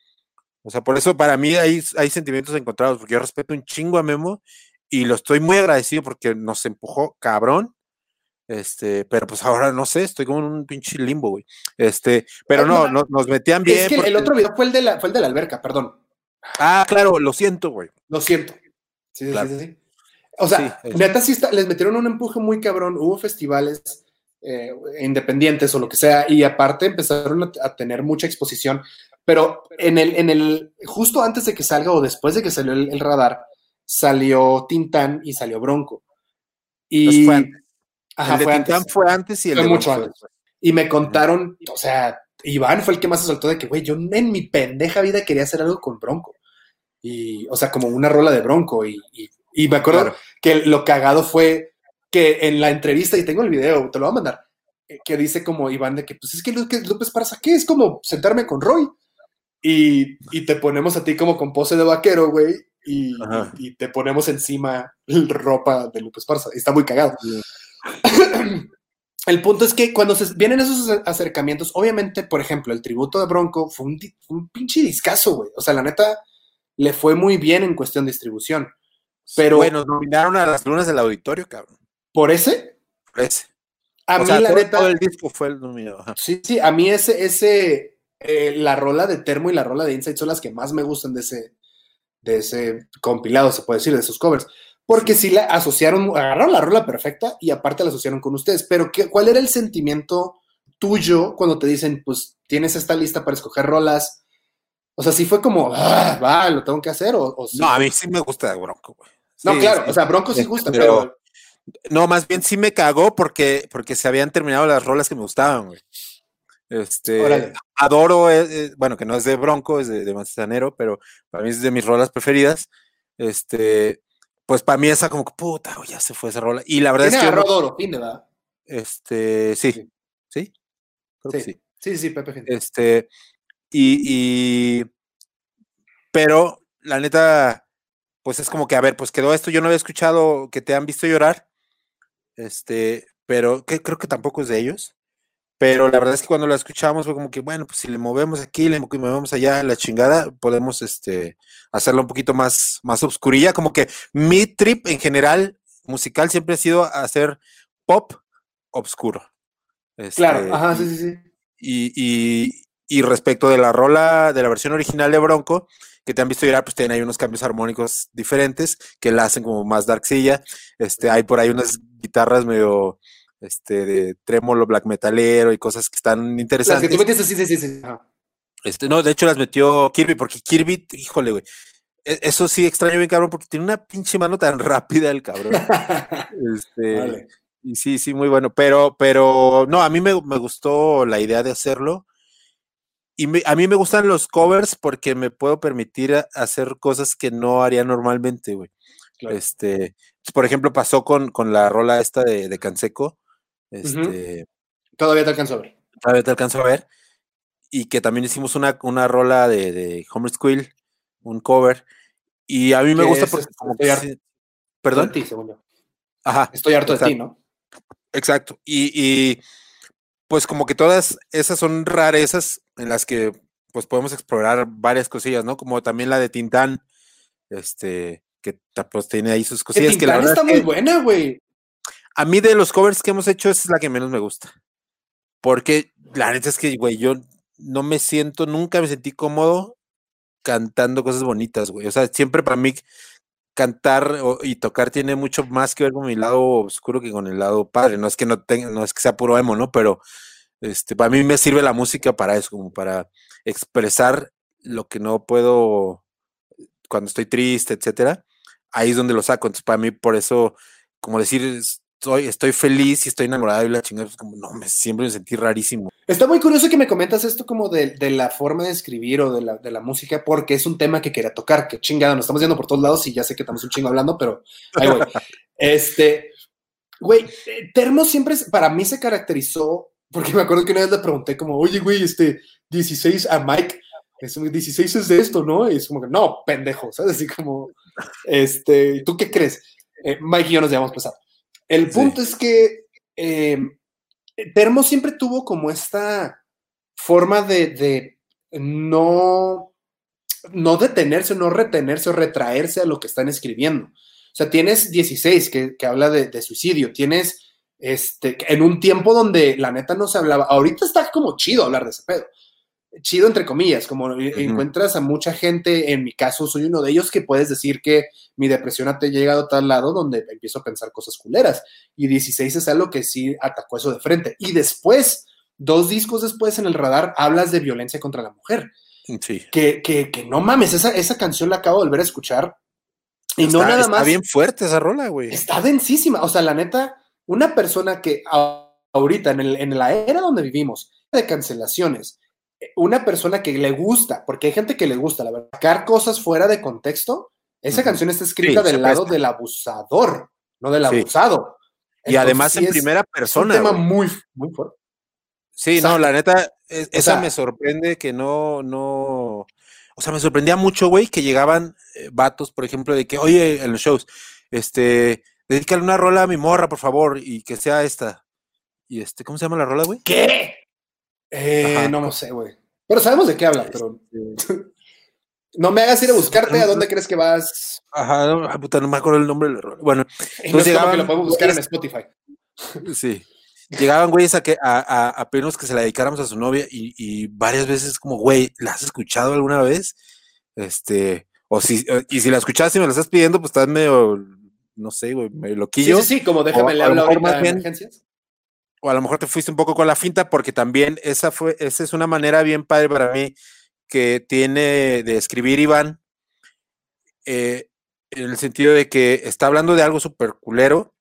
o sea, por eso para mí hay, hay sentimientos encontrados, porque yo respeto un chingo a Memo y lo estoy muy agradecido porque nos empujó cabrón. Este, pero pues ahora no sé, estoy como en un pinche limbo, güey. Este, pero no, no, no- nos metían bien. Es que el otro video fue el de la, fue el de la alberca, perdón. Ah, claro, lo siento, güey. Lo siento. Sí, sí, Claro. sí, sí. O sea, Sí, neta sí está- les metieron un empuje muy cabrón. Hubo festivales eh, independientes o lo que sea, y aparte empezaron a, a tener mucha exposición. Pero en el, en el, justo antes de que salga o después de que salió el, el radar, salió Tintán y salió Bronco. Y antes. Ajá, el de fue antes. fue antes y el Fue de mucho. Y me contaron, o sea, Iván fue el que más se soltó de que, güey, yo en mi pendeja vida quería hacer algo con Bronco. Y, o sea, como una rola de Bronco. Y, y- y me acuerdo Claro. que lo cagado fue que en la entrevista, y tengo el video, te lo voy a mandar, eh, que dice como Iván de que, pues es que López Parza, ¿qué? Es como sentarme con Roy. Y, y te ponemos a ti como con pose de vaquero, güey. Y, y- te ponemos encima ropa de López Parza. Y está muy cagado. El punto es que cuando se vienen esos acer- acercamientos, obviamente, por ejemplo, el tributo de Bronco fue un, pinche discazo, güey. O sea, la neta, le fue muy bien en cuestión de distribución. Pero- Bueno, nominaron a las lunas del auditorio, cabrón. Por ese, por ese. a o mí sea, la todo, neta, todo el disco fue el nominado. sí, sí, a mí ese, ese, eh, la rola de Termo y la rola de Insight son las que más me gustan de ese, de ese compilado, se puede decir, de esos covers. Porque sí la asociaron, agarraron la rola perfecta y aparte la asociaron con ustedes. Pero ¿qué, ¿cuál era el sentimiento tuyo cuando te dicen, pues tienes esta lista para escoger rolas? O sea, sí fue como, ah, va, lo tengo que hacer. O, o sí No, a mí sí me gusta Bronco, güey. No, Sí, claro, o sea, Bronco sí gusta, Pero- pero, No, más bien sí me cagó porque, porque se habían terminado las rolas que me gustaban, güey. Este, Órale. adoro, eh, eh, bueno, que no es de Bronco, es de, de Manzanero, pero para mí es de mis rolas preferidas. Este, pues para mí esa como que puta, ya se fue esa rola. Y la verdad es que, agarró no- ¿verdad? este, sí, Sí. sí, creo que Sí. sí. Sí, sí, Pepe Fin. Este, y, y, pero la neta, pues es como que, a ver, pues quedó esto, yo no había escuchado que te han visto llorar, este, pero que creo que tampoco es de ellos, pero la verdad es que cuando lo escuchamos fue como que, bueno, pues si le movemos aquí, le mo- movemos allá, la chingada, podemos, este, hacerlo un poquito más, más obscurilla, como que mi trip en general musical siempre ha sido hacer pop obscuro. Claro, Este, ajá, y- sí, sí, sí. y, y- y respecto de la rola, de la versión original de Bronco, que te han visto llorar, pues tienen ahí unos cambios armónicos diferentes que la hacen como más darksilla. Este, hay por ahí unas guitarras medio este, de trémolo black metalero y cosas que están Las que interesantes. tú metiste, sí, sí, sí. Ajá. Este, no, de hecho las metió Kirby, porque Kirby, híjole, güey. e- Eso sí extraño bien, cabrón, porque tiene una pinche mano tan rápida el cabrón. Este, Vale. y sí, sí, muy bueno. Pero, pero, no, a mí me, me gustó la idea de hacerlo. Y me- a mí me gustan los covers porque me puedo permitir a- hacer cosas que no haría normalmente, güey. Claro. Este, por ejemplo, pasó con, con la rola esta de, de Canseco. Este, Todavía te alcanzo a ver. todavía te alcanzo a ver. Y que también hicimos una, una rola de, de Homer Squill, un cover. Y a mí me gusta es, porque este, como estoy que harto Perdón. Ti. Ajá. Estoy harto de ti. ¿no? Exacto. Y, y, pues como que todas esas son rarezas en las que pues podemos explorar varias cosillas, ¿no? Como también la de Tintán, este, que pues tiene ahí sus cosillas que la Tintán verdad está es muy buena, güey. A mí de los covers que hemos hecho esa es la que menos me gusta. Porque la neta es que, güey, yo no me siento, nunca me sentí cómodo cantando cosas bonitas, güey. O sea, siempre para mí cantar y tocar tiene mucho más que ver con mi lado oscuro que con el lado padre. No es que no tenga, no es que sea puro emo, ¿no? Pero este, para mí me sirve la música para eso, como para expresar lo que no puedo cuando estoy triste, etcétera. Ahí es donde lo saco. Entonces, para mí, por eso, como decir, estoy, estoy feliz y estoy enamorado y la chingada, pues como, no, me, siempre me sentí rarísimo. Está muy curioso que me comentas esto como de, de la forma de escribir o de la, de la música, porque es un tema que quería tocar, que chingada, nos estamos yendo por todos lados y ya sé que estamos un chingo hablando, pero ahí voy. Este, güey, eh, Termo siempre, para mí se caracterizó, porque me acuerdo que una vez le pregunté como, oye, güey, este, 16 a Mike, es, 16 es de esto, ¿no? Y es como que, no, pendejo, ¿sabes? Así como, este, ¿tú qué crees? Eh, Mike y yo nos llevamos pesado. El Sí. punto es que eh, Termo siempre tuvo como esta forma de, de no, no detenerse, no retenerse o retraerse a lo que están escribiendo. O sea, tienes 16 que, que habla de, de suicidio, tienes este, en un tiempo donde la neta no se hablaba, ahorita está como chido hablar de ese pedo. Chido entre comillas, como eh, encuentras a mucha gente, en mi caso soy uno de ellos, que puedes decir que mi depresión ha te- llegado a tal lado donde empiezo a pensar cosas culeras. Y 16 es algo que sí atacó eso de frente. Y después, dos discos después en el radar, hablas de violencia contra la mujer. Sí. Que, que, que no mames, esa, esa canción la acabo de volver a escuchar. Y no Está- nada está más. bien fuerte esa rola, güey. Está densísima. O sea, la neta, una persona que ahorita, en, el- en la era donde vivimos, de cancelaciones, una persona que le gusta, porque hay gente que le gusta, la verdad, sacar cosas fuera de contexto, esa canción está escrita Sí, del lado presta. del abusador, no del Sí. abusado. Y además en primera es un persona. tema güey. muy, muy fuerte. Sí, no, la neta, es- esa sea- me sorprende que no, no. O sea, me sorprendía mucho, güey, que llegaban eh, vatos, por ejemplo, de que, oye, en los shows, este, dedícale una rola a mi morra, por favor, y que sea esta. Y este, ¿cómo se llama la rola, güey? ¿Qué? Eh, no lo sé, güey. Pero sabemos de qué habla, pero. no me hagas ir a buscarte a dónde crees que vas. Ajá, no, ah, puta, no me acuerdo el nombre. Bueno, Y no es como que llegaban lo podemos buscar en Spotify. Sí. Llegaban güeyes a, que, a, a, a pedirnos que se la dedicáramos a su novia y, y varias veces como, güey, ¿la has escuchado alguna vez? Este, o si, eh, y si la escuchaste y me la estás pidiendo, pues estás medio, no sé, güey, medio Sí, loquillo. sí, sí, como o déjame le a lo hablo ahorita de emergencias. O a lo mejor te fuiste un poco con la finta, porque también esa fue, esa es una manera bien padre para mí que tiene de escribir Iván, eh, en el sentido de que está hablando de algo súper culero,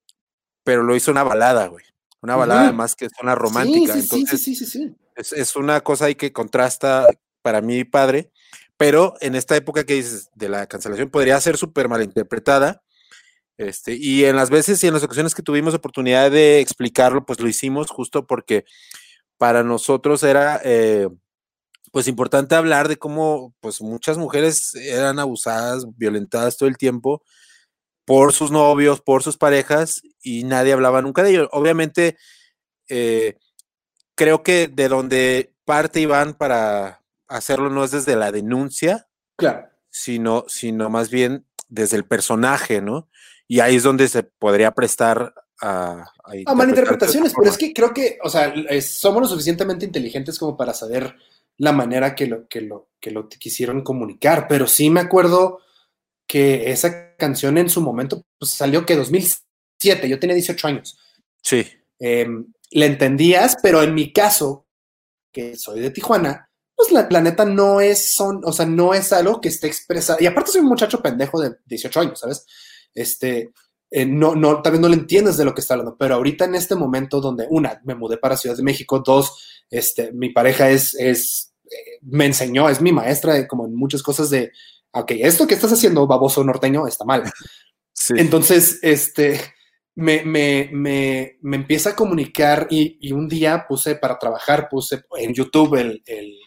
pero lo hizo una balada, güey. Una balada Ujú. además que es una romántica. Sí, sí, sí, entonces, sí, sí, sí, sí. es, es una cosa ahí que contrasta para mí padre, pero en esta época que dices de la cancelación podría ser súper malinterpretada. Este, y en las veces y en las ocasiones que tuvimos oportunidad de explicarlo, pues lo hicimos justo porque para nosotros era eh, pues importante hablar de cómo pues muchas mujeres eran abusadas, violentadas todo el tiempo por sus novios, por sus parejas y nadie hablaba nunca de ello. Obviamente, eh, creo que de donde parte Iván para hacerlo no es desde la denuncia, Claro. sino, sino más bien desde el personaje, ¿no? Y ahí es donde se podría prestar a... A malinterpretaciones, pero es que creo que, o sea, es- somos lo suficientemente inteligentes como para saber la manera que lo, que lo, que lo quisieron comunicar, pero sí me acuerdo que esa canción en su momento pues, salió que 2007, yo tenía 18 años. Sí, eh, le entendías, pero en mi caso, que soy de Tijuana, pues la planeta no es, son, o sea, no es algo que esté expresado. Y aparte soy un muchacho pendejo de 18 años, ¿sabes? Este, eh, no, no, tal vez no le entiendes de lo que está hablando, pero ahorita en este momento donde, una, me mudé para Ciudad de México, dos, este, mi pareja es, es, eh, me enseñó, es mi maestra de, como en muchas cosas de, ok, esto que estás haciendo, baboso norteño, está mal. sí. Entonces, este, me, me, me, me empieza a comunicar y, y un día puse para trabajar, puse en YouTube el, el- el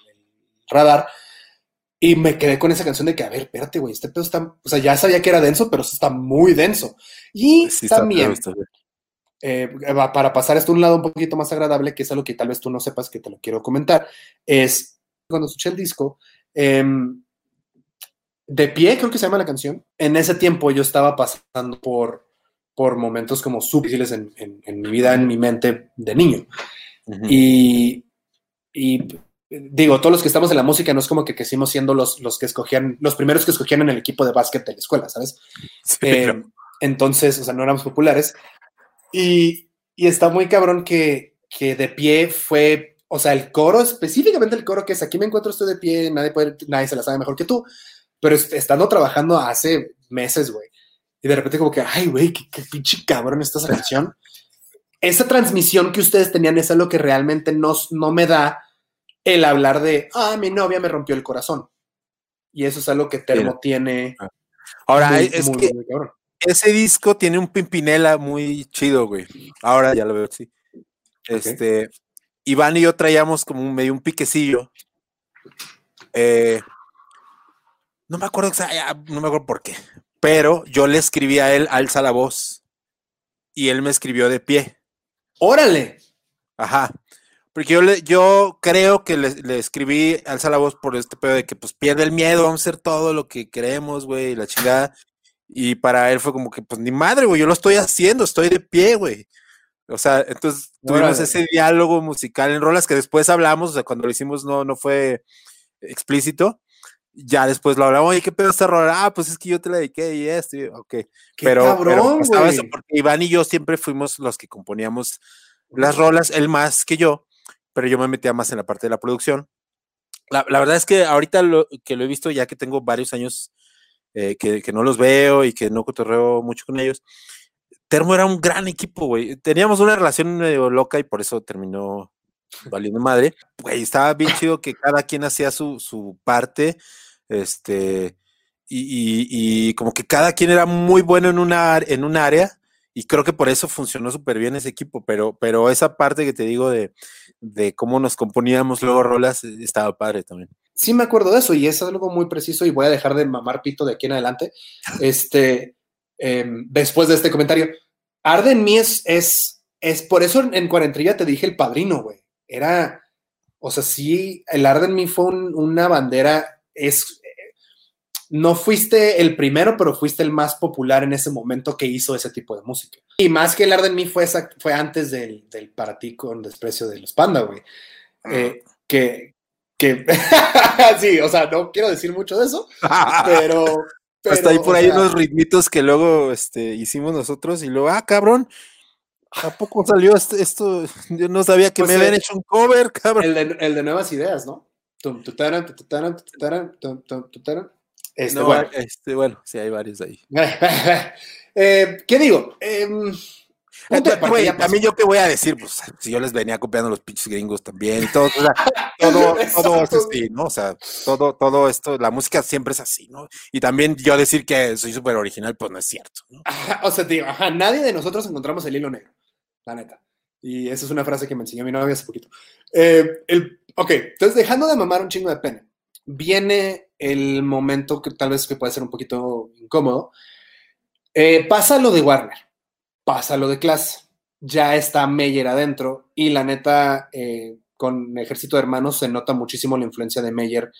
radar y me quedé con esa canción de que, a ver, espérate, güey, este pedo está, o sea, ya sabía que era denso, pero está muy denso. Y Sí, está también, güey. eh, para pasar esto a un lado un poquito más agradable, que es algo que tal vez tú no sepas que te lo quiero comentar, es cuando escuché el disco, em, De pie, creo que se llama la canción. En ese tiempo yo estaba pasando por, por momentos como súper difíciles en, en- en mi vida, en mi mente de niño. Y, y digo, todos los que estamos en la música no es como que crecimos siendo los, los que escogían, los primeros que escogían en el equipo de básquet de la escuela, ¿sabes? Sí, Eh, entonces, o sea, no éramos populares. Y, y está muy cabrón que, que de pie fue, o sea, el coro, específicamente el coro que es aquí me encuentro, estoy de pie, nadie, puede, nadie se la sabe mejor que tú, pero est- estando trabajando hace meses, güey. Y de repente como que, ay, güey, qué, qué pinche cabrón está esa canción. Esa transmisión que ustedes tenían es algo que realmente no, no me da el hablar de, ah, mi novia me rompió el corazón. Y eso es algo que Termo tiene. Ahora, muy, es muy, que muy ese disco tiene un pimpinela muy chido, güey. Ahora ya lo veo, sí. Este, Iván y yo traíamos como un medio un piquecillo. Eh, no me acuerdo, ya, no me acuerdo por qué, pero yo le escribí a él, alza la voz, y él me escribió de pie. Órale. Ajá. Porque yo, le, yo creo que le, le escribí alza la voz por este pedo de que pues pierde el miedo, vamos a hacer todo lo que queremos, güey, la chingada. Y para él fue como que, pues ni madre, güey, yo lo estoy haciendo, estoy de pie, güey. O sea, entonces tuvimos Órale. ese diálogo musical en rolas que después hablamos, o sea, cuando lo hicimos no, no fue explícito. Ya después lo hablamos, oye, ¿qué pedo esta rola? Ah, pues es que yo te la dediqué y esto, y- ok. Qué pero, cabrón, eso porque Iván y yo siempre fuimos los que componíamos las rolas, él más que yo, pero yo me metía más en la parte de la producción. La, verdad es que ahorita lo, que lo he visto, ya que tengo varios años eh, que, no los veo y que no cotorreo mucho con ellos, Termo era un gran equipo, güey. Teníamos una relación medio loca y por eso terminó valiendo madre. Güey, estaba bien chido que cada quien hacía su, su parte, este, y, y- y como que cada quien era muy bueno en una, en un área, y creo que por eso funcionó súper bien ese equipo, pero, pero esa parte que te digo de, de cómo nos componíamos luego rolas, eh, estaba padre también. Sí me acuerdo de eso y es algo muy preciso y voy a dejar de mamar pito de aquí en adelante. Este, em, después de este comentario, Arde en mí es, es, es por eso en, en Cuarentrilla te dije el padrino, güey. Era, o sea, sí, el Arde en mí fue un- una bandera, es, no fuiste el primero, pero fuiste el más popular en ese momento que hizo ese tipo de música. Y más que el Arde en mí fue, fue antes del, del para ti con desprecio de los panda, güey. Eh, que, que sí, o sea, no quiero decir mucho de eso, pero... Hasta pero, ahí por ahí sea, unos ritmitos que luego este, hicimos nosotros y luego, ah, cabrón, ¿a poco salió este- esto? Yo no sabía que Pues, me habían hecho un cover, cabrón. El de, el de nuevas ideas, ¿no? Tum, tutaran, tutaran, tutaran, tum, tum, tutaran. Este, No, bueno. este, bueno, sí, hay varios ahí. Eh, ¿Qué digo? Güey, partida, también yo qué voy a decir, pues si yo les venía copiando los pinches gringos también y todo, o sea, todo, todo es así, ¿no? O sea, todo, todo esto, la música siempre es así, ¿no? Y también yo decir que soy súper original, pues no es cierto, ¿no? Ajá, o sea, te digo, ajá, nadie de nosotros encontramos el hilo negro, la neta. Y esa es una frase que me enseñó mi novia hace poquito. Eh, el, ok, entonces dejando de mamar un chingo de pena, viene el momento que tal vez que puede ser un poquito incómodo. Eh, pasa lo de Warner, pasa lo de clase, ya está Meyer adentro y la neta, eh, con Ejército de Hermanos se nota muchísimo la influencia de Meyer,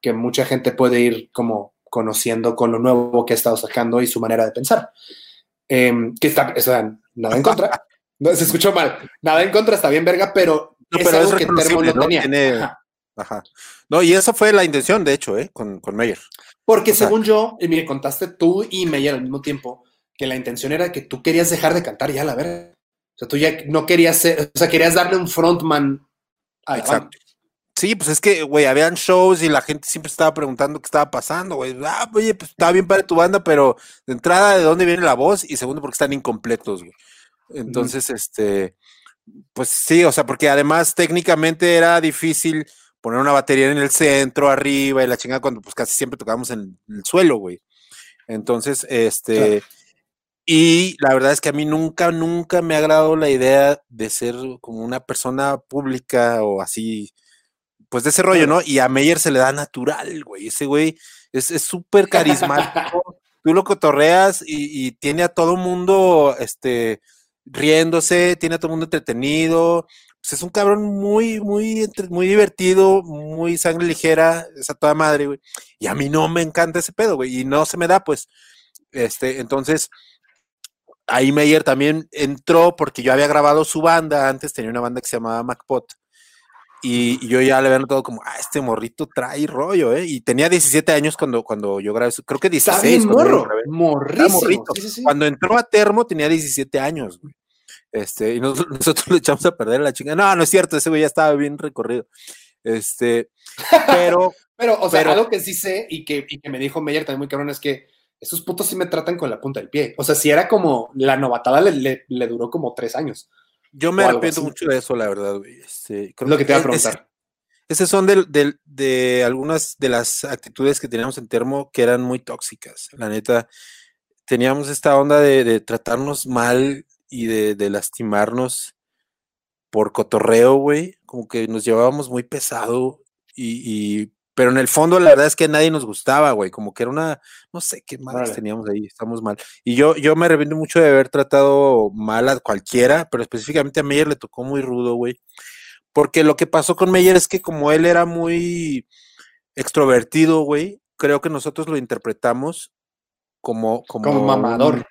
que mucha gente puede ir como conociendo con lo nuevo que ha estado sacando y su manera de pensar. Em, que está, o sea, nada en contra. No, se escuchó mal. Nada en contra, está bien verga, pero, No, es pero es algo que Termo reconocible, no ¿no? tenía. Tiene- Ajá. No, y esa fue la intención, de hecho, ¿eh? Con, con Meyer. Porque O sea- según yo, y me contaste tú y Meyer al mismo tiempo, que la intención era que tú querías dejar de cantar ya, la verdad. O sea, tú ya no querías ser, o sea, querías darle un frontman a Exacto. banda. Sí, pues es que, güey, habían shows y la gente siempre estaba preguntando qué estaba pasando, güey. Ah, oye, pues estaba bien para tu banda, pero de entrada, ¿de dónde viene la voz? Y segundo, porque están incompletos, güey. Entonces, este, pues sí, o sea, porque además técnicamente era difícil poner una batería en el centro, arriba y la chingada, cuando pues casi siempre tocábamos en el suelo, güey. Entonces, este, Claro. y la verdad es que a mí nunca, nunca me ha agradado la idea de ser como una persona pública o así, pues de ese rollo, ¿no? Y a Meyer se le da natural, güey. Ese güey es súper carismático. Tú lo cotorreas y, y tiene a todo mundo, este, riéndose, tiene a todo mundo entretenido, pues es un cabrón muy, muy, muy divertido, muy sangre ligera, es a toda madre, güey. Y a mí no me encanta ese pedo, güey, y no se me da, pues. Este, entonces, ahí Meyer también entró porque yo había grabado su banda, antes tenía una banda que se llamaba MacPot. Y, y yo ya le había notado como, ah, este morrito trae rollo, ¿eh? Y tenía 17 años cuando, cuando yo grabé, creo que Está 16. bien cuando yo lo morro, morrito. Sí, sí, sí. Cuando entró a Termo tenía 17 años, güey. Este, y nosotros, nosotros lo echamos a perder a la chinga. No, no es cierto, ese güey ya estaba bien recorrido. Este, pero Pero, o sea, Pero- algo que sí sé y que, y que me dijo Meyer también muy cabrón es que esos putos sí me tratan con la punta del pie. O sea, si era como la novatada le, le- le duró como tres años. yo me arrepiento mucho de eso, la verdad, güey. Este, creo lo que te iba a es- preguntar. Esas son del- del- de, algunas de las actitudes que teníamos en Termo que eran muy tóxicas. La neta, teníamos esta onda de, de tratarnos mal y de, de lastimarnos por cotorreo, güey. Como que nos llevábamos muy pesado y, y- pero en el fondo la verdad es que a nadie nos gustaba, güey. Como que era una, no sé qué Órale. teníamos ahí, estamos mal. Y yo, yo me arrepiento mucho de haber tratado mal a cualquiera, pero específicamente a Meyer le tocó muy rudo, güey. Porque lo que pasó con Meyer es que como él era muy extrovertido, güey, creo que nosotros lo interpretamos como... Como, Como mamador.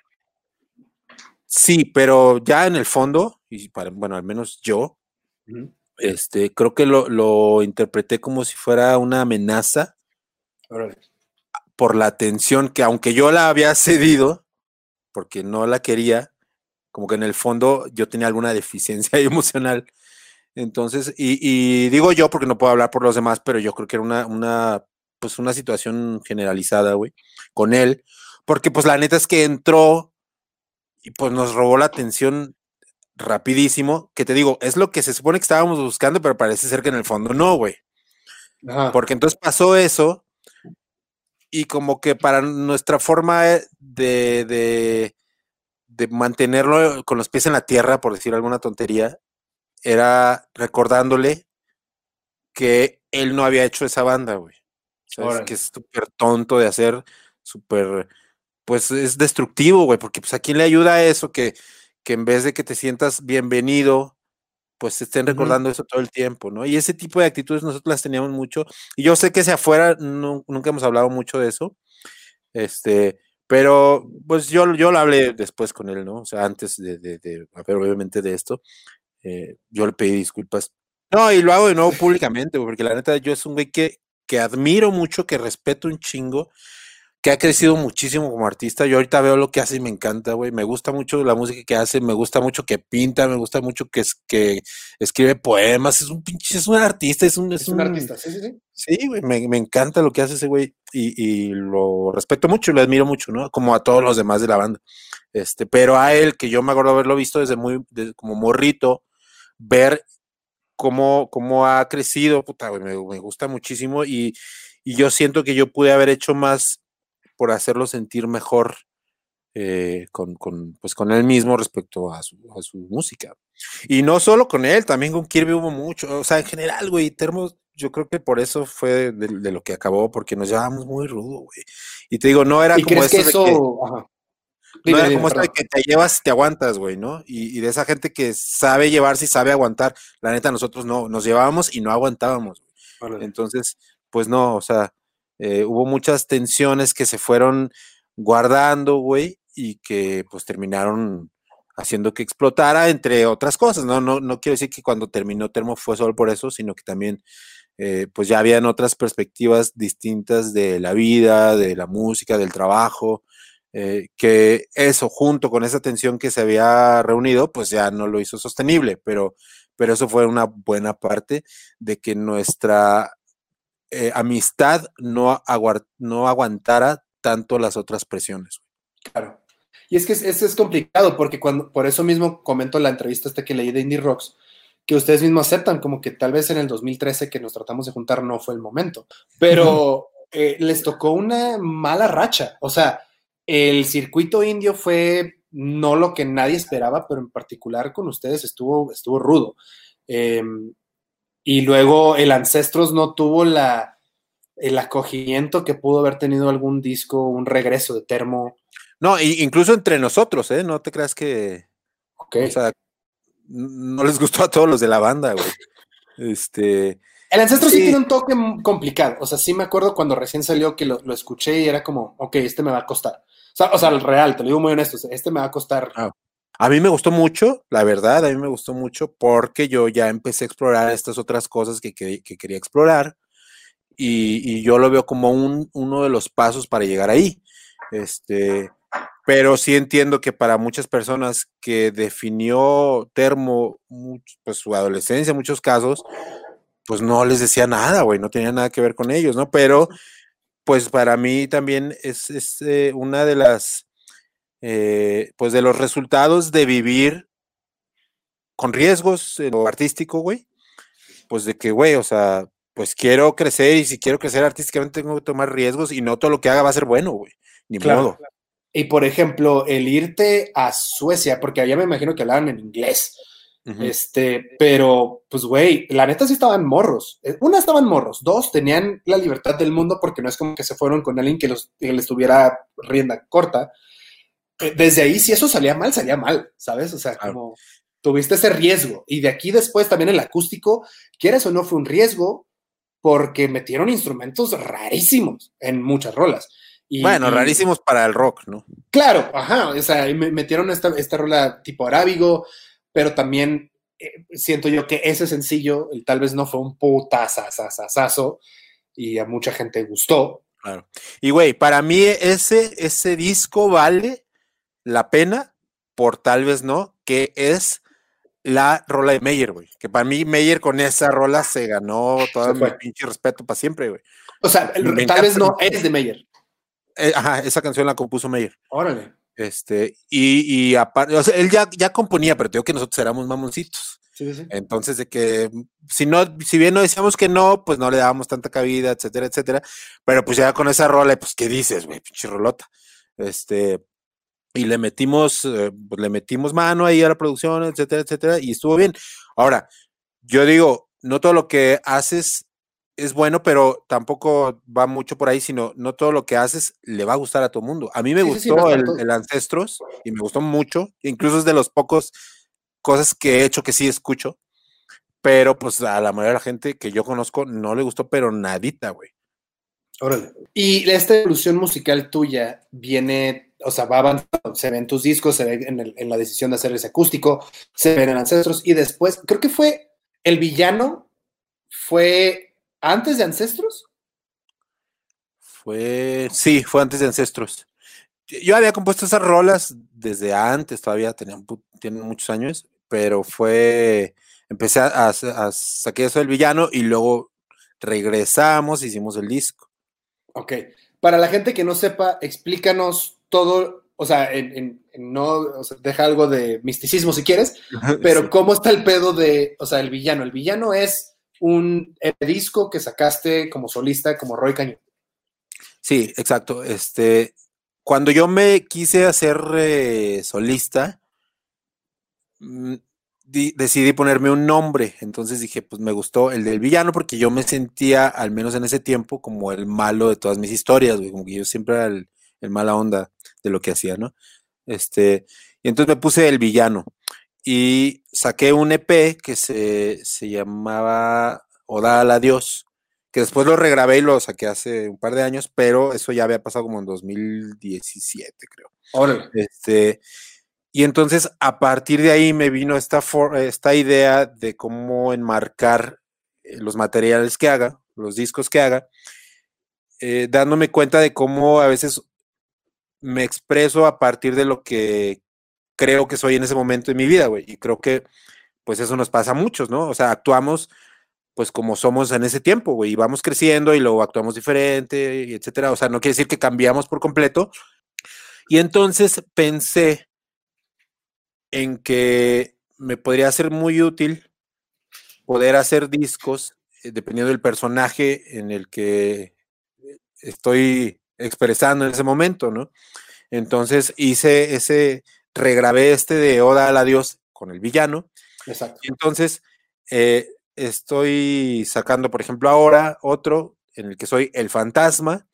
Sí, pero ya en el fondo, y para, bueno, al menos yo, este, creo que lo, lo interpreté como si fuera una amenaza Órale. por la atención que aunque yo la había cedido, porque no la quería, como que en el fondo yo tenía alguna deficiencia emocional. Entonces, y, y digo yo porque no puedo hablar por los demás, pero yo creo que era una, una, pues una situación generalizada, güey, con él, porque pues la neta es que entró y pues nos robó la atención rapidísimo, que te digo, es lo que se supone que estábamos buscando, pero parece ser que en el fondo no, güey. Ajá. Porque entonces pasó eso y como que para nuestra forma de, de, de mantenerlo con los pies en la tierra, por decir alguna tontería, era recordándole que él no había hecho esa banda, güey. Que es súper tonto de hacer, súper, pues es destructivo, güey, porque pues a quién le ayuda eso que, que en vez de que te sientas bienvenido, pues estén recordando eso todo el tiempo, ¿no? Y ese tipo de actitudes nosotros las teníamos mucho. Y yo sé que hacia afuera nu- nunca hemos hablado mucho de eso. Este, pero pues yo, yo lo hablé después con él, ¿no? O sea, antes de, de, de obviamente de esto, eh, yo le pedí disculpas. No, y lo hago de nuevo públicamente, porque la neta yo es un güey que, que admiro mucho, que respeto un chingo, que ha crecido muchísimo como artista. Yo ahorita veo lo que hace y me encanta, güey. Me gusta mucho la música que hace, me gusta mucho que pinta, me gusta mucho que, es- que escribe poemas. Es un pinche, es un artista, es un, es Es un artista, sí, sí, sí. Sí, güey, me, me encanta lo que hace ese güey y, y lo respeto mucho y lo admiro mucho, ¿no? Como a todos los demás de la banda. Este, pero a él, que yo me acuerdo haberlo visto desde muy, desde como morrito, ver cómo, cómo ha crecido, puta, güey, me, me gusta muchísimo y, y yo siento que yo pude haber hecho más por hacerlo sentir mejor eh, con, con, pues con él mismo respecto a su, a su música. Y no solo con él, también con Kirby hubo mucho, o sea, en general, güey, Termo, yo creo que por eso fue de, de lo que acabó, porque nos llevábamos muy rudo, güey. Y te digo, no era ¿Y como que esto de eso... que- Ajá. no Dime, era dime, como esto de que te llevas y te aguantas, güey, ¿no? Y, y de esa gente que sabe llevarse y sabe aguantar. La neta, nosotros no, nos llevábamos y no aguantábamos. Entonces, pues no, o sea, eh, hubo muchas tensiones que se fueron guardando, güey, y que pues terminaron haciendo que explotara, entre otras cosas, ¿no? No, no quiero decir que cuando terminó Termo fue solo por eso, sino que también, eh, pues ya habían otras perspectivas distintas de la vida, de la música, del trabajo, eh, que eso junto con esa tensión que se había reunido, pues ya no lo hizo sostenible, pero, pero eso fue una buena parte de que nuestra eh, amistad no, aguar- no aguantara tanto las otras presiones. Claro. Y es que es, es, es complicado porque cuando, por eso mismo comento la entrevista esta que leí de Indie Rocks, que ustedes mismos aceptan como que tal vez en el 2013 que nos tratamos de juntar no fue el momento, pero eh, les tocó una mala racha. O sea, el circuito indio fue no lo que nadie esperaba, pero en particular con ustedes estuvo, estuvo rudo. Eh, y luego el Ancestros no tuvo la, el acogimiento que pudo haber tenido algún disco, un regreso de Termo. No, incluso entre nosotros, ¿eh? No te creas que, Ok. o sea, no les gustó a todos los de la banda, güey. Este. El ancestro sí. Sí. tiene un toque complicado. O sea, sí me acuerdo cuando recién salió que lo, lo escuché y era como, ok, este me va a costar. O sea, o sea, el real, te lo digo muy honesto, este me va a costar. Ah. A mí me gustó mucho, la verdad, a mí me gustó mucho porque yo ya empecé a explorar estas otras cosas que, que- que quería explorar y, yo lo veo como un, uno de los pasos para llegar ahí. Este, pero sí entiendo que para muchas personas que definió Termo pues, su adolescencia en muchos casos, pues no les decía nada, güey, no tenía nada que ver con ellos, ¿no? Pero pues para mí también es, es, eh, una de las eh, pues de los resultados de vivir con riesgos en lo artístico, güey. Pues de que, güey, o sea, pues quiero crecer y si quiero crecer artísticamente tengo que tomar riesgos y no todo lo que haga va a ser bueno, güey. Ni Claro. modo. Y por ejemplo, el irte a Suecia, porque allá me imagino que hablaban en inglés. Este, pero, pues, güey, la neta sí estaban morros. Eh, Una, estaban morros. Dos, tenían la libertad del mundo porque no es como que se fueron con alguien que, los, que les tuviera rienda corta. Desde ahí, si eso salía mal, salía mal, ¿sabes? O sea, Claro. como tuviste ese riesgo. Y de aquí después también el acústico, quieras o no, fue un riesgo porque metieron instrumentos rarísimos en muchas rolas. Y- bueno, y- rarísimos para el rock, ¿no? Claro, ajá, o sea, metieron esta, esta rola tipo arábigo, pero también eh, siento yo que ese sencillo el, tal vez no fue un putazazazazazo y a mucha gente gustó. Claro. Y güey, para mí ese, ese disco vale la pena, por tal vez no, que es la rola de Meyer, güey. Que para mí Meyer con esa rola se ganó todo mi pinche respeto para siempre, güey. O sea, el- tal vez no es de Meyer. Eh, ajá, esa canción la compuso Meyer. Órale. Este, y, y aparte, o sea, él ya, ya componía, pero te digo que nosotros éramos mamoncitos. Sí, sí. Entonces, de que si no, si bien no decíamos que no, pues no le dábamos tanta cabida, etcétera, etcétera. Pero pues ya con esa rola, pues, ¿qué dices, güey? Pinche rolota. Este, y le metimos, eh, pues, le metimos mano ahí a la producción, etcétera, etcétera, y estuvo bien. Ahora, yo digo, no todo lo que haces es bueno, pero tampoco va mucho por ahí, sino no todo lo que haces le va a gustar a todo mundo. A mí me Sí, sí, sí, gustó para el, el Ancestros y me gustó mucho, incluso es de los pocos cosas que he hecho que sí escucho, pero pues a la mayoría de la gente que yo conozco no le gustó, pero nadita, güey. Órale. Y esta evolución musical tuya viene, o sea, va avanzando, se ve en tus discos, se ve en, el- en la decisión de hacer ese acústico, se ve en Ancestros y después, creo que fue el villano, fue antes de Ancestros. Fue, sí, fue antes de Ancestros. Yo- había compuesto esas rolas desde antes, todavía tenían, tienen muchos años, pero fue, empecé a, a, a saqué eso del villano y luego regresamos, hicimos el disco. Ok. Para la gente que no sepa, explícanos todo, o sea, en, en- en no, o sea, deja algo de misticismo si quieres, pero Sí. ¿cómo está el pedo de, o sea, el villano? El villano es un disco que sacaste como solista, como Roy Cañón. Sí, exacto. Este, cuando yo me quise hacer eh, solista, mm, di- decidí ponerme un nombre. Entonces dije, pues me gustó el del villano porque yo me sentía, al menos en ese tiempo, como el malo de todas mis historias, güey. Como que yo siempre era el, el mala onda de lo que hacía, ¿no? Este, y entonces me puse el villano y saqué un EP que se, se llamaba Oda al Adiós que después lo regrabé y lo saqué hace un par de años, pero eso ya había pasado como en 2017, creo. Órale. Este, y entonces a partir de ahí me vino esta, for- esta idea de cómo enmarcar eh, los materiales que haga, los discos que haga, eh, dándome cuenta de cómo a veces me expreso a partir de lo que creo que soy en ese momento de mi vida, güey. Y creo que pues eso nos pasa a muchos, ¿no? O sea, actuamos pues como somos en ese tiempo, güey, y vamos creciendo y luego actuamos diferente, y etcétera. O sea, no quiere decir que cambiamos por completo. Y entonces pensé en que me podría ser muy útil poder hacer discos eh, dependiendo del personaje en el que estoy expresando en ese momento, ¿no? Entonces hice ese, regrabé este de Oda al Adiós con el villano. Exacto. Y entonces eh, estoy sacando, por ejemplo, ahora otro en el que soy el fantasma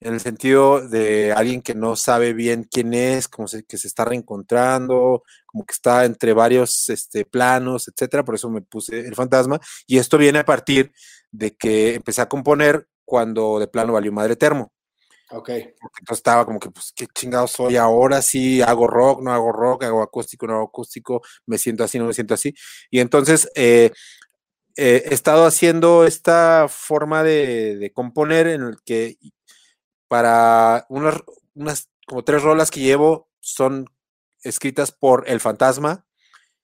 en el sentido de alguien que no sabe bien quién es, como se, que se está reencontrando, como que está entre varios este, planos, etcétera. Por eso me puse el fantasma. Y esto viene a partir de que empecé a componer cuando de plano valió madre termo. Ok. Entonces estaba como que, pues, qué chingado soy ahora, sí, hago rock, no hago rock, hago acústico, no hago acústico, me siento así, no me siento así. Y entonces eh, eh, he estado haciendo esta forma de, de componer en el que para unas, unas como tres rolas que llevo son escritas por el fantasma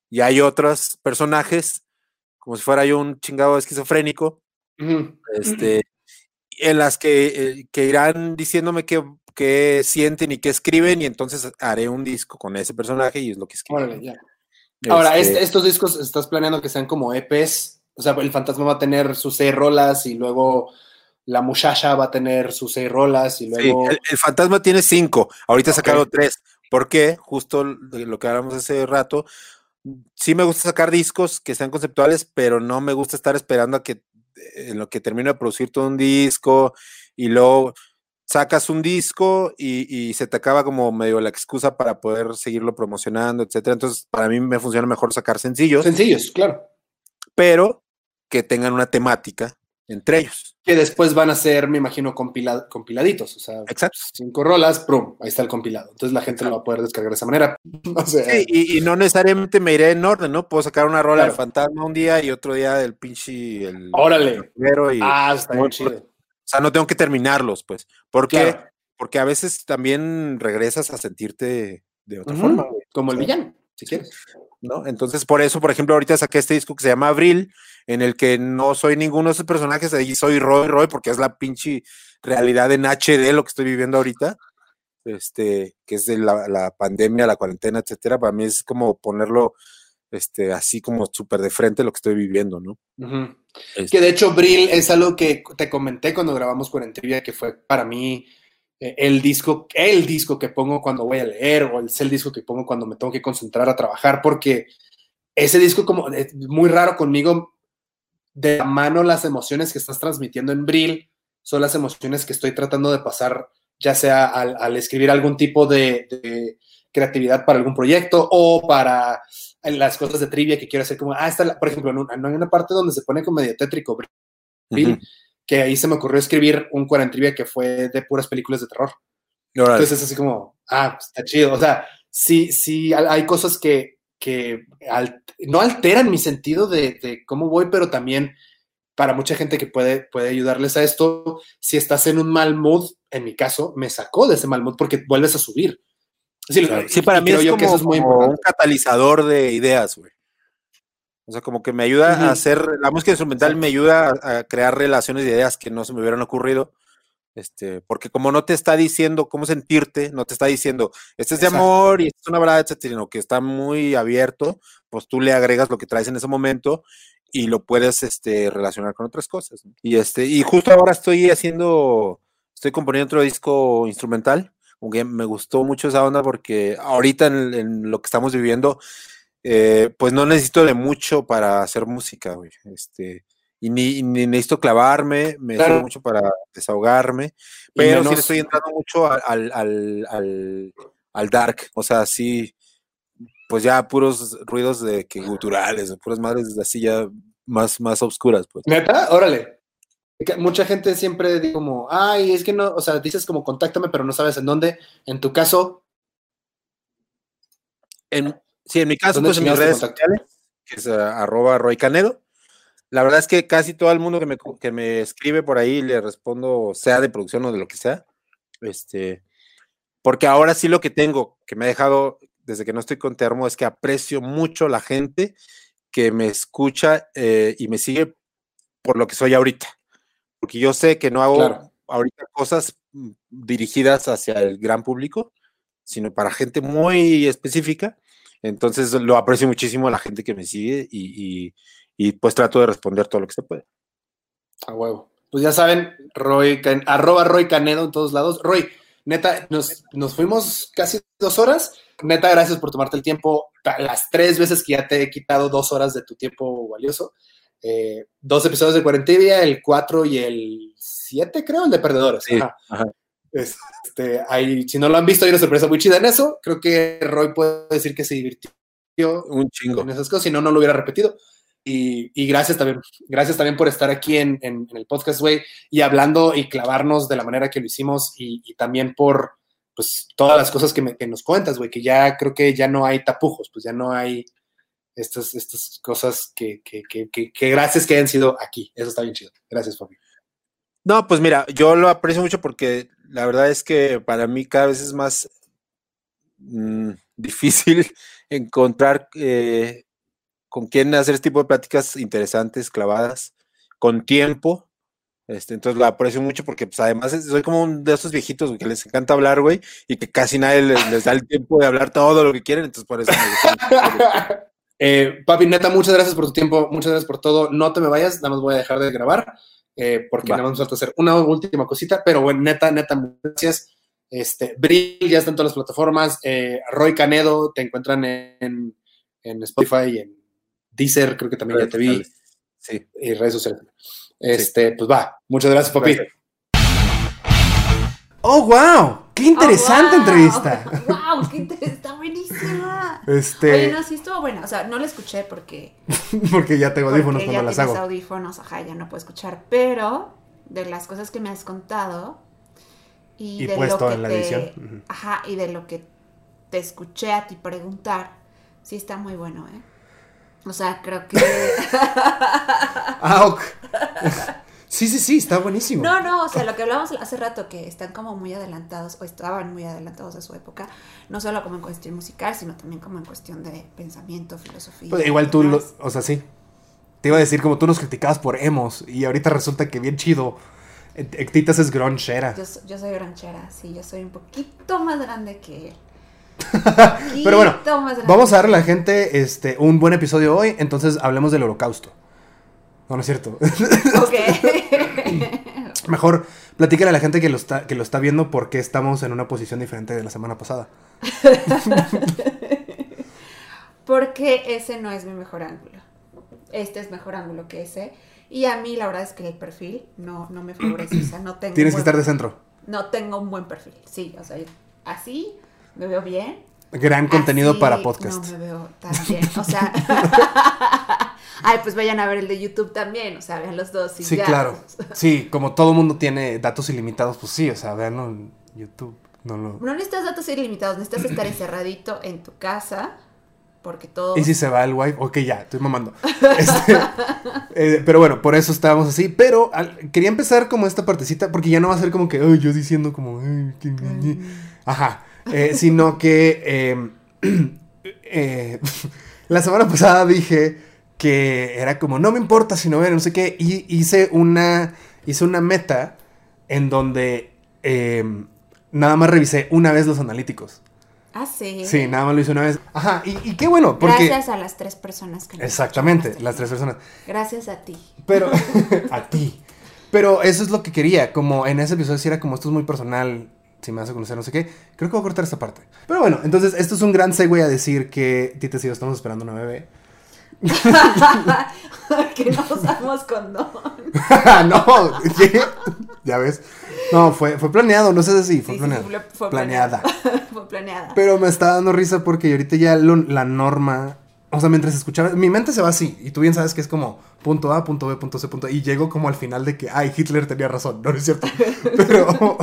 y hay otros personajes, como si fuera yo un chingado esquizofrénico, este, en las que, eh, que irán diciéndome qué, qué sienten y qué escriben y entonces haré un disco con ese personaje y es lo que escribo. Órale, ya. Ahora, Este, este- estos discos estás planeando que sean como EPs. O sea, el fantasma va a tener sus seis rolas y luego la muchacha va a tener sus seis rolas y sí, luego. el, el fantasma tiene cinco, ahorita he sacado tres. ¿Por qué? Justo lo que hablamos hace rato. Sí me gusta sacar discos que sean conceptuales, pero no me gusta estar esperando a que en lo que termino de producir todo un disco y luego sacas un disco y, y se te acaba como medio la excusa para poder seguirlo promocionando, etcétera. Entonces, para mí me funciona mejor sacar sencillos, Sencillos, claro. pero que tengan una temática entre ellos. Que después van a ser, me imagino, compila- compiladitos. O sea, Exacto. cinco rolas, prum, ahí está el compilado. Entonces la gente lo va a poder descargar de esa manera. O sea, Sí, y, y no necesariamente me iré en orden, ¿no? Puedo sacar una rola Claro. del fantasma un día y otro día del pinche el Órale. el y, ah, está bien Muy chido. o sea, no tengo que terminarlos, pues. ¿Por qué? Claro. Porque a veces también regresas a sentirte de otra forma, Como el villano, si quieres. ¿No? Entonces, por eso, por ejemplo, ahorita saqué este disco que se llama Abril, en el que no soy ninguno de esos personajes, ahí soy Roy Roy, porque es la pinche realidad en HD lo que estoy viviendo ahorita. Este, que es de la, la pandemia, la cuarentena, etcétera. Para mí es como ponerlo este, así como súper de frente lo que estoy viviendo, ¿no? Este, Que de hecho, Brill es algo que te comenté cuando grabamos Cuarentrivia, que fue para mí el disco, el disco que pongo cuando voy a leer, o es el disco que pongo cuando me tengo que concentrar a trabajar, porque ese disco como es muy raro conmigo, de la mano las emociones que estás transmitiendo en Brill son las emociones que estoy tratando de pasar, ya sea al, escribir algún tipo de, creatividad para algún proyecto o para las cosas de trivia que quiero hacer, como, ah, está, la- por ejemplo, no hay una parte donde se pone como medio tétrico, Brill. Que ahí se me ocurrió escribir un cuarentrivia que fue de puras películas de terror. Órale. Entonces es así como, ah, pues, está chido. O sea, sí, sí, hay cosas que, que al- no alteran mi sentido de, de cómo voy, pero también para mucha gente que puede, puede ayudarles a esto, si estás en un mal mood, en mi caso, me sacó de ese mal mood porque vuelves a subir. Sí, Sí, para y mí es como, que eso es muy como un catalizador de ideas, güey. O sea, como que me ayuda Ujú. a hacer, la música instrumental me ayuda a, a crear relaciones de ideas que no se me hubieran ocurrido. Este, porque como no te está diciendo cómo sentirte, no te está diciendo, este es de Exacto. amor y esto es una balada, etcétera, sino que está muy abierto, pues tú le agregas lo que traes en ese momento y lo puedes este, relacionar con otras cosas. Y este, y justo ahora estoy haciendo, estoy componiendo otro disco instrumental, aunque me gustó mucho esa onda porque ahorita en, en lo que estamos viviendo, eh, pues no necesito de mucho para hacer música, güey. Este, y ni, ni necesito clavarme, me Claro. sirve mucho para desahogarme, pero sí le estoy entrando mucho al, al, al, al- dark, o sea, sí, pues ya puros ruidos de que guturales, puras madres así ya más, más oscuras, pues. ¿Neta? Órale. Mucha gente siempre dice como, ay, es que no, o sea, dices como contáctame, pero no sabes en dónde. En tu caso, En, sí, en mi caso, ¿Dónde pues en mis redes sociales, que es ah, arroba Roy Canedo. La verdad es que casi todo el mundo que me, que me escribe por ahí le respondo, sea de producción o de lo que sea. Este, porque ahora sí lo que tengo, que me ha dejado desde que no estoy con Termo, es que aprecio mucho la gente que me escucha eh, y me sigue por lo que soy ahorita. Porque yo sé que no hago Claro. ahorita cosas mm, dirigidas hacia el gran público, sino para gente muy específica. Entonces lo aprecio muchísimo a la gente que me sigue y, y- y, pues trato de responder todo lo que se puede. a huevo. Pues ya saben, Roy, arroba Roy Canedo en todos lados. Roy, neta, nos, nos fuimos casi dos horas. Neta, gracias por tomarte el tiempo. Las tres veces que ya te he quitado dos horas de tu tiempo valioso. Eh, dos episodios de Cuarentibia, el 4 y el 7, creo, el de Perdedores. Sí, Ajá. ajá. Este, hay, si no lo han visto, hay una sorpresa muy chida en eso. Creo que Roy puede decir que se divirtió Un chingo. en esas cosas, si no, no lo hubiera repetido. Y, y gracias también, gracias también por estar aquí en, en- en el podcast, güey, y hablando y clavarnos de la manera que lo hicimos y, y también por, pues, todas las cosas que, me- que nos cuentas, güey, que ya creo que ya no hay tapujos, pues ya no hay estas, estas cosas que, que, que, que, gracias que hayan sido aquí. Eso está bien chido. Gracias, Fabi. No, pues mira, yo lo aprecio mucho porque la verdad es que para mí cada vez es más mm, difícil encontrar eh, con quién hacer este tipo de pláticas interesantes, clavadas, con tiempo. Este, entonces lo aprecio mucho porque pues, además soy como un de esos viejitos que les encanta hablar, güey, y que casi nadie les, da el tiempo de hablar todo lo que quieren, entonces por eso me gusta. Eh, papi, neta, muchas gracias por tu tiempo, muchas gracias por todo. No te me vayas, nada más voy a dejar de grabar, eh, porque Va. nada más nos falta hacer una última cosita, pero bueno, neta, neta, muchas gracias. Este, Brill ya está en todas las plataformas. eh, Roy Canedo te encuentran en, en Spotify y en Deezer, creo que también ya te vi, Sí. y redes sociales. Este, pues va, muchas gracias, papi. Gracias. ¡Oh, wow! ¡Qué interesante Oh, wow. entrevista! ¡Wow! Este, Oye, no, sí estuvo buena. O sea, no la escuché porque, porque ya tengo audífonos porque cuando ya las hago. audífonos, ajá, ya no puedo escuchar. Pero de las cosas que me has contado y, Y de puesto lo que en la te, edición. Ajá, y de lo que te escuché a ti preguntar, sí está muy bueno, ¿eh? O sea, creo que Ah. Sí, sí, sí, está buenísimo. No, no, o sea, lo que hablábamos hace rato, que están como muy adelantados, o estaban muy adelantados de su época, no solo como en cuestión musical, sino también como en cuestión de pensamiento, filosofía. Pues igual tú, lo, o sea, sí. Te iba a decir como tú nos criticabas por emos y ahorita resulta que bien chido. Ectitas es gronchera. Yo, yo soy granchera, sí, yo soy un poquito más grande que él. Pero bueno. Vamos a darle a la gente este, un buen episodio hoy, entonces hablemos del holocausto. No, no es cierto. Ok. Mejor platícale a la gente que lo, está, que lo está viendo por qué estamos en una posición diferente de la semana pasada. Porque ese no es mi mejor ángulo. Este es mejor ángulo que ese. Y a mí la verdad es que el perfil no, no me favorece. O sea, no tengo. Tienes que estar de centro. No tengo un buen perfil. Sí, o sea, así me veo bien. Gran contenido Así para podcast. No me veo tan bien. O sea. Ay, pues vayan a ver el de YouTube también. O sea, vean los dos. y Sí, ya. claro. Sí, como todo mundo tiene datos ilimitados, pues sí, o sea, veanlo en YouTube. No lo... No necesitas datos ilimitados, necesitas estar encerradito en tu casa. Porque todo. Y si se va el wifi, ok, ya, estoy mamando. Este, eh, pero bueno, por eso estábamos así. Pero al- quería empezar como esta partecita, porque ya no va a ser como que, ay, yo diciendo como, ay, que... Ajá. eh, sino que eh, eh, la semana pasada dije que era como, no me importa si no ven, no sé qué. Y hice una, hice una meta en donde eh, nada más revisé una vez los analíticos. Ah, sí. Sí, nada más lo hice una vez. Ajá, y, y qué bueno, porque... Gracias a las tres personas que Exactamente, las tres personas. Gracias a ti. Pero a ti. Pero eso es lo que quería. Como en ese episodio, si era como esto es muy personal, si me vas a conocer, no sé qué. Creo que voy a cortar esta parte. Pero bueno, entonces esto es un gran segue a decir que Tita y yo estamos esperando una bebé. que no usamos condón. no. Ya ves. No, fue, fue planeado, no sé si fue Sí, planeado. fue planeada. fue planeada. Pero me está dando risa porque ahorita ya lo- la norma. O sea, mientras escuchaba. Mi mente se va así. Y tú bien sabes que es como punto A, punto B, punto C, punto. Y llego como al final de que, ay, Hitler tenía razón. No, no es cierto. Pero.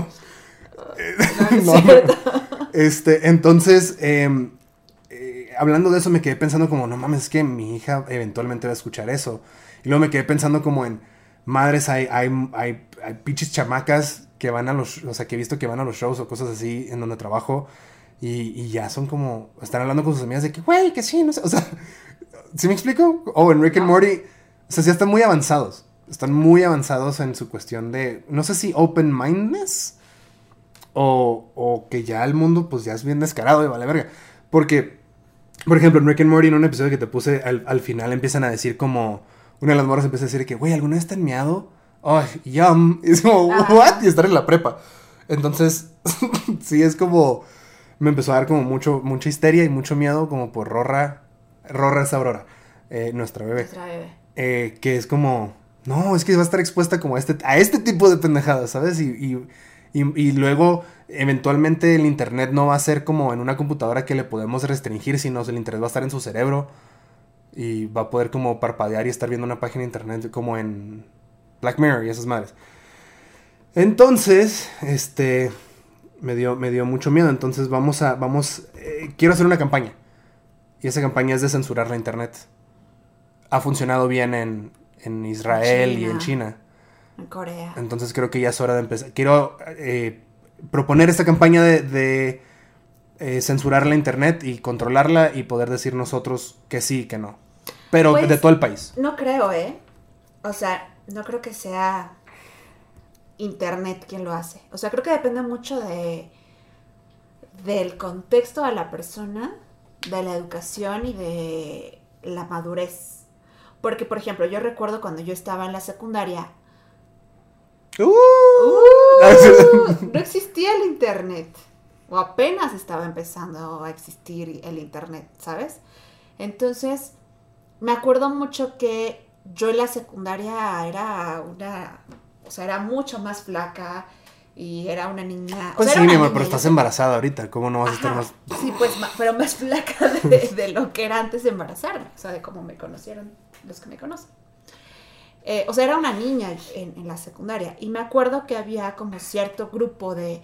No, cierto. Este, entonces, em, eh, hablando de eso, me quedé pensando como, no mames, es que mi hija eventualmente va a escuchar eso. Y luego me quedé pensando como en, madres, hay, hay, hay, hay pinches chamacas que van a los, o sea, que he visto que van a los shows o cosas así en donde trabajo. Y, y ya son como, están hablando con sus amigas de que, güey, que sí, no sé, o sea, ¿sí me explico? O en Rick and. Morty, o sea, sí están muy avanzados. Están muy avanzados en su cuestión de, no sé si open-mindedness o, o que ya el mundo pues ya es bien descarado y vale verga. Porque, por ejemplo, en Rick and Morty, en un episodio que te puse, al, al final empiezan a decir como, una de las morras empieza a decir que, güey, ¿alguna vez te han meado? Ay, yum. Y es como, Ajá. ¿what? Y estar en la prepa. Entonces, sí, es como, me empezó a dar como mucho, mucha histeria y mucho miedo como por Rorra, Rorra es Aurora, eh, nuestra bebé. Nuestra bebé. Eh, que es como, no, es que va a estar expuesta como a este, a este tipo de pendejadas, ¿sabes? Y, y, Y, y luego, eventualmente, el internet no va a ser como en una computadora que le podemos restringir, sino el internet va a estar en su cerebro. Y va a poder como parpadear y estar viendo una página de internet como en Black Mirror y esas madres. Entonces, este, me dio, me dio mucho miedo. Entonces vamos a, vamos, eh, quiero hacer una campaña. Y esa campaña es de censurar la internet. Ha funcionado bien en, en Israel y en China. En Corea. Entonces creo que ya es hora de empezar. Quiero eh, proponer esta campaña de, de eh, censurar la internet y controlarla y poder decir nosotros que sí y que no. Pero Pues, de todo el país. No creo, ¿eh? O sea, no creo que sea Internet quien lo hace. O sea, creo que depende mucho de del contexto de la persona, de la educación y de la madurez. Porque, por ejemplo, yo recuerdo cuando yo estaba en la secundaria, ¡Uh! ¡uh! no existía el Internet. O apenas estaba empezando a existir el Internet, ¿sabes? Entonces, me acuerdo mucho que yo en la secundaria era una, o sea, era mucho más flaca y era una niña. o Pues sea, sí, mi amor, pero estás embarazada ahorita. ¿Cómo no vas a estar más.? Sí, pues, pero más flaca de, de lo que era antes de embarazarme, o sea, de cómo me conocieron los que me conocen. Eh, o sea, era una niña en, la secundaria y me acuerdo que había como cierto grupo de,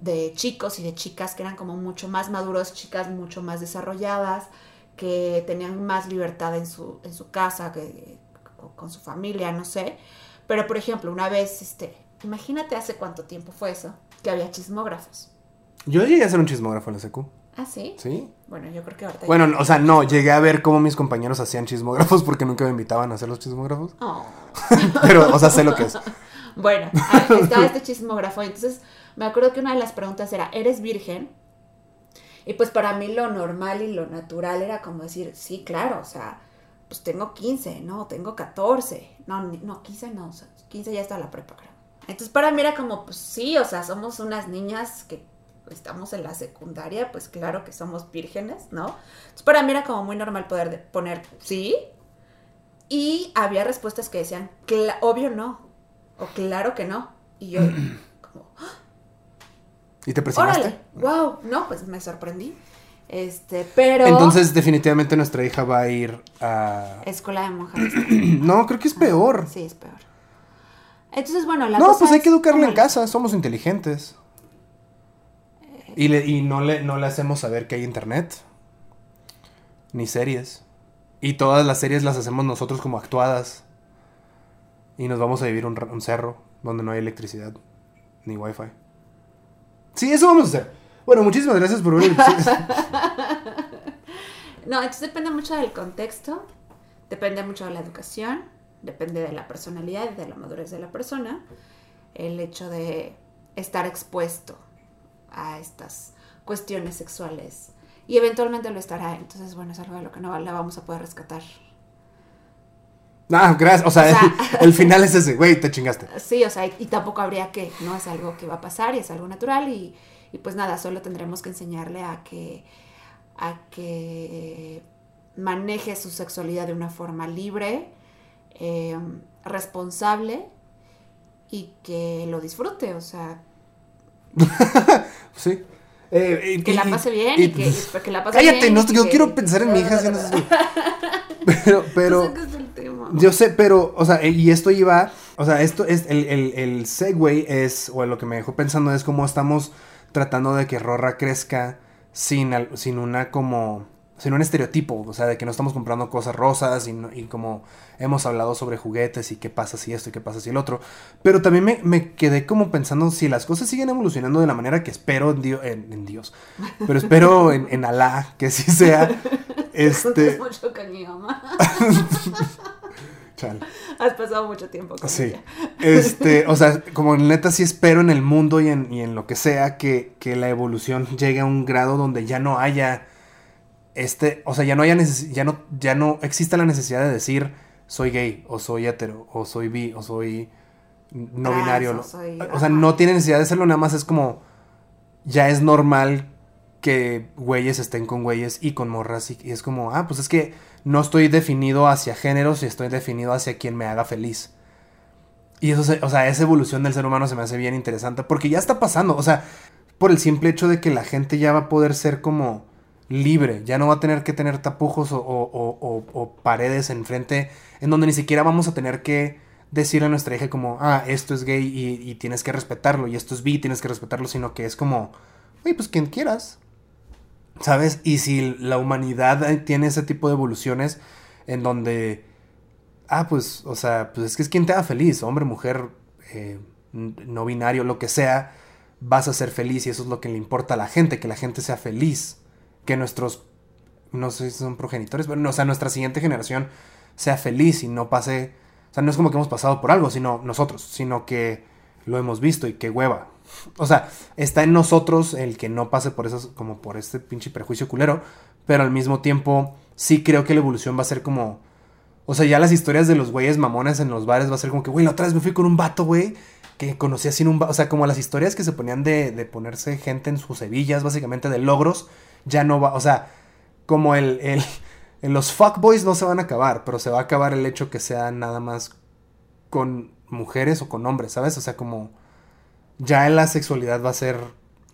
de chicos y de chicas que eran como mucho más maduros, chicas mucho más desarrolladas, que tenían más libertad en su, en su casa, que, con su familia, no sé. Pero, por ejemplo, una vez, este, imagínate hace cuánto tiempo fue eso, que había chismógrafos. Yo llegué a ser un chismógrafo en la secu. ¿Ah, sí? ¿Sí? Bueno, yo creo que ahorita... Bueno, o sea, no, llegué a ver cómo mis compañeros hacían chismógrafos porque nunca me invitaban a hacer los chismógrafos. Oh. Pero, o sea, sé lo que es. Bueno, estaba este chismógrafo. Entonces, me acuerdo que una de las preguntas era, ¿eres virgen? Y pues para mí lo normal y lo natural era como decir, sí, claro, o sea, pues tengo 15, no, tengo 14. No, no, 15 no, o sea, 15 ya está la prepa, creo. Entonces para mí era como, pues sí, o sea, somos unas niñas que estamos en la secundaria, pues claro que somos vírgenes, ¿no? Entonces para mí era como muy normal poder de- poner sí. Y había respuestas que decían, "Cla- obvio no, o claro que no. Y yo, como, ¿Y te presionaste? órale, wow, no, pues me sorprendí. Este, pero... Entonces, definitivamente nuestra hija va a ir a. Escuela de monjas. No, creo que es peor. Sí, es peor. Entonces, bueno, la No, cosa pues hay es que educarla en casa, somos inteligentes. Y, le- y no, le, no le hacemos saber que hay internet. Ni series. Y todas las series las hacemos nosotros como actuadas. Y nos vamos a vivir un, un cerro donde no hay electricidad ni wifi. Sí, eso vamos a hacer. Bueno, muchísimas gracias por ver el. No, entonces depende mucho del contexto, depende mucho de la educación, depende de la personalidad y de la madurez de la persona, el hecho de estar expuesto a estas cuestiones sexuales y eventualmente lo estará, entonces bueno, es algo de lo que no la vamos a poder rescatar. Ah, gracias. O sea, O sea- el, el final es ese. Güey, te chingaste. Sí, o sea, y, y tampoco habría que, no es algo que va a pasar y es algo natural y, y pues nada, solo tendremos que enseñarle a que, a que maneje su sexualidad de una forma libre, eh, responsable y que lo disfrute, o sea, Sí. Eh, que la pase bien y- y, que, que la pase Cállate, bien. no, y yo que- quiero pensar en mi hija. Pero, pero, el tema. yo sé, pero, o sea, y esto iba, o sea, esto es, el, el, el segue es, o lo que me dejó pensando es cómo estamos tratando de que Rorra crezca sin, sin una como, sin un estereotipo, o sea, de que no estamos comprando cosas rosas y, no- y como hemos hablado sobre juguetes y qué pasa si esto y qué pasa si el otro. Pero también me, me quedé como pensando si las cosas siguen evolucionando de la manera que espero en, Dio- en, en Dios, pero espero en, en Alá que sí sea. Este, mucho con mi mamá. chale. Has pasado mucho tiempo con Sí. ella. Este, o sea, como neta sí espero en el mundo y en, y en lo que sea que, que la evolución llegue a un grado donde ya no haya este, o sea, ya no haya ya no, ya no exista la necesidad de decir soy gay, o soy hetero, o soy bi, o soy no Trans, binario. o soy- o sea, no tiene necesidad de hacerlo, nada más es como ya es normal que güeyes estén con güeyes y con morras y, y es como, ah, pues es que no estoy definido hacia géneros y estoy definido hacia quien me haga feliz. Y eso, se- o sea, esa evolución del ser humano se me hace bien interesante porque ya está pasando, o sea, por el simple hecho de que la gente ya va a poder ser como libre, ya no va a tener que tener tapujos o, paredes enfrente en donde ni siquiera vamos a tener que decirle a nuestra hija como, ah, esto es gay y, tienes que respetarlo y esto es bi, tienes que respetarlo, sino que es como, oye, pues quien quieras, ¿sabes? Y si la humanidad tiene ese tipo de evoluciones en donde ah, pues, o sea, pues es que es quien te haga feliz, hombre, mujer, eh, no binario, lo que sea, vas a ser feliz y eso es lo que le importa a la gente, que la gente sea feliz, que nuestros, no sé si son progenitores, pero no, o sea, nuestra siguiente generación sea feliz y no pase, o sea, no es como que hemos pasado por algo, sino nosotros, sino que lo hemos visto y que hueva. O sea, está en nosotros el que no pase por eso, como por este pinche prejuicio culero, pero al mismo tiempo sí creo que la evolución va a ser como... O sea, ya las historias de los güeyes mamones en los bares va a ser como que, güey, la otra vez me fui con un vato, güey, que conocí así en un bar. O sea, como las historias que se ponían de, de ponerse gente en sus hebillas, básicamente de logros, ya no va. O sea, como el. el en los fuckboys no se van a acabar, pero se va a acabar el hecho que sea nada más con mujeres o con hombres, ¿sabes? O sea, como. Ya en la sexualidad va a ser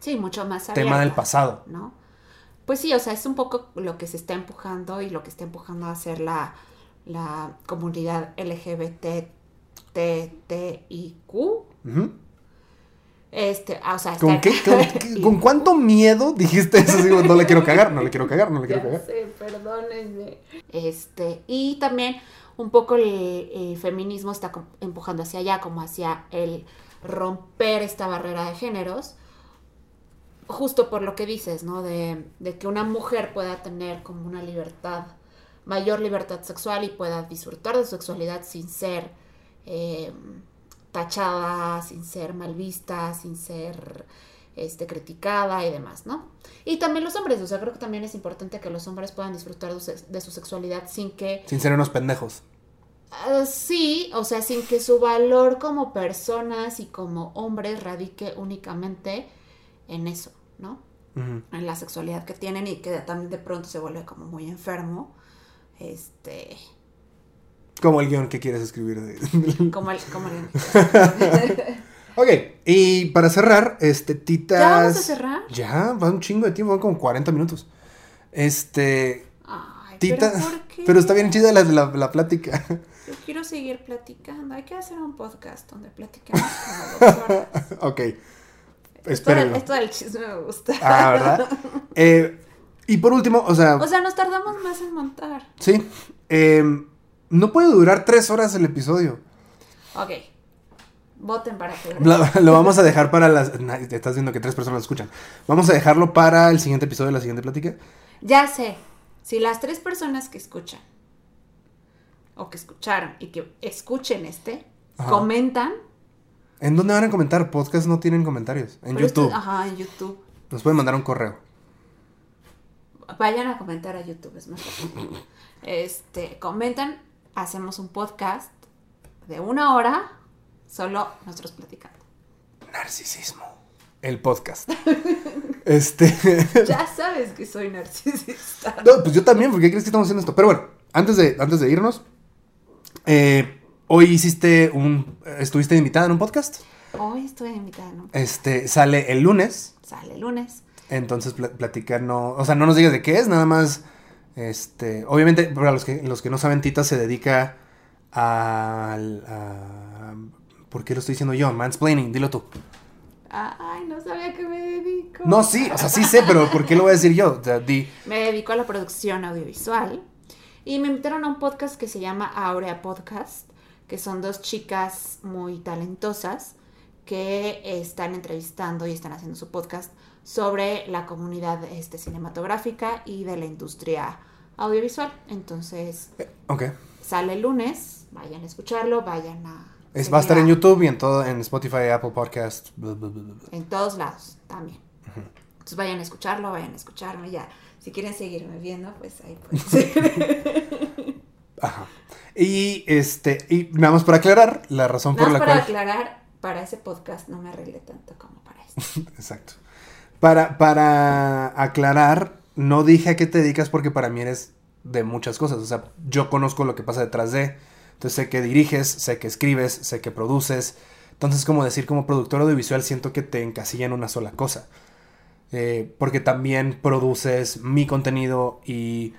Sí, mucho más tema del pasado. ¿no? Pues sí, o sea, es un poco lo que se está empujando y lo que está empujando a hacer la, la comunidad LGBTTIQ. Ujú. Este, ah, o sea, ¿Con, qué, con, qué- con cuánto miedo dijiste eso? Digo, no le quiero cagar, no le quiero cagar, no le quiero Ya cagar. sé, perdónenme. Este, y también un poco el, el feminismo está empujando hacia allá, como hacia el romper esta barrera de géneros, justo por lo que dices, ¿no? De, de que una mujer pueda tener como una libertad, mayor libertad sexual y pueda disfrutar de su sexualidad sin ser eh, tachada, sin ser mal vista, sin ser este, criticada y demás, ¿no? Y también los hombres, o sea, creo que también es importante que los hombres puedan disfrutar de su, sexualidad sin que, Sin ser unos pendejos. ah, sí, o sea, sin que su valor como personas y como hombres radique únicamente en eso, ¿no? En la sexualidad que tienen y que también de pronto se vuelve como muy enfermo, este, Como el guion que quieres escribir. de- como el, como el- ok, y para cerrar, este, titas... ¿Ya vamos a cerrar? Ya, va un chingo de tiempo, van como 40 minutos. Este, Ay, tita... ¿pero por qué? Pero está bien chida la, la, la plática. Yo quiero seguir platicando. Hay que hacer un podcast donde platiquemos como dos horas. ok, Esto, esto del chisme me gusta. Ah, ¿verdad? Eh, y por último, o sea, O sea, nos tardamos más en montar. sí, em, no puede durar tres horas el episodio. Ok. Voten para que. Lo, lo vamos a dejar para las... na- Estás viendo que tres personas lo escuchan. Vamos a dejarlo para el siguiente episodio de la siguiente plática. Ya sé. Si las tres personas que escuchan o que escucharon y que escuchen este Ajá. comentan. ¿En dónde van a comentar? Podcast no tienen comentarios. En esto- YouTube. ajá, en YouTube. Nos pueden mandar un correo. Vayan a comentar a YouTube, es más fácil. Este, comentan, hacemos un podcast de una hora, solo nosotros platicando. Narcisismo. El podcast. este. Ya sabes que soy narcisista. no, pues yo también, porque crees que estamos haciendo esto? Pero bueno, antes de, antes de irnos, eh, hoy hiciste un. Estuviste invitada en un podcast. Hoy estoy invitada, ¿no? Este sale el lunes. Sale el lunes. Entonces, pla- platicar no. O sea, no nos digas de qué es, nada más. Este. Obviamente, para los que, los que no saben, Tita se dedica al. a- ¿Por qué lo estoy diciendo yo? Mansplaining, dilo tú. Ay, no sabía que me dedico. No, sí, o sea, sí sé, pero ¿por qué lo voy a decir yo? O sea, di. Me dedico a la producción audiovisual y me invitaron a un podcast que se llama Aurea Podcast, que son dos chicas muy talentosas que están entrevistando y están haciendo su podcast sobre la comunidad este, cinematográfica y de la industria audiovisual. Entonces, Ok. sale el lunes, vayan a escucharlo, vayan a... Es, va a estar en YouTube y en todo, en Spotify, Apple Podcast. En todos lados también. Entonces vayan a escucharlo, vayan a escucharme ya. Si quieren seguirme viendo, pues ahí pueden. Ajá. Y este, y nada más para aclarar, la razón por la para cual. aclarar, para ese podcast no me arreglé tanto como para este. Exacto. Para, para aclarar, no dije a qué te dedicas porque para mí eres de muchas cosas. O sea, yo conozco lo que pasa detrás de. Entonces sé que diriges, sé que escribes, sé que produces. Entonces como decir como productor audiovisual siento que te encasilla en una sola cosa. Eh, porque también produces mi contenido y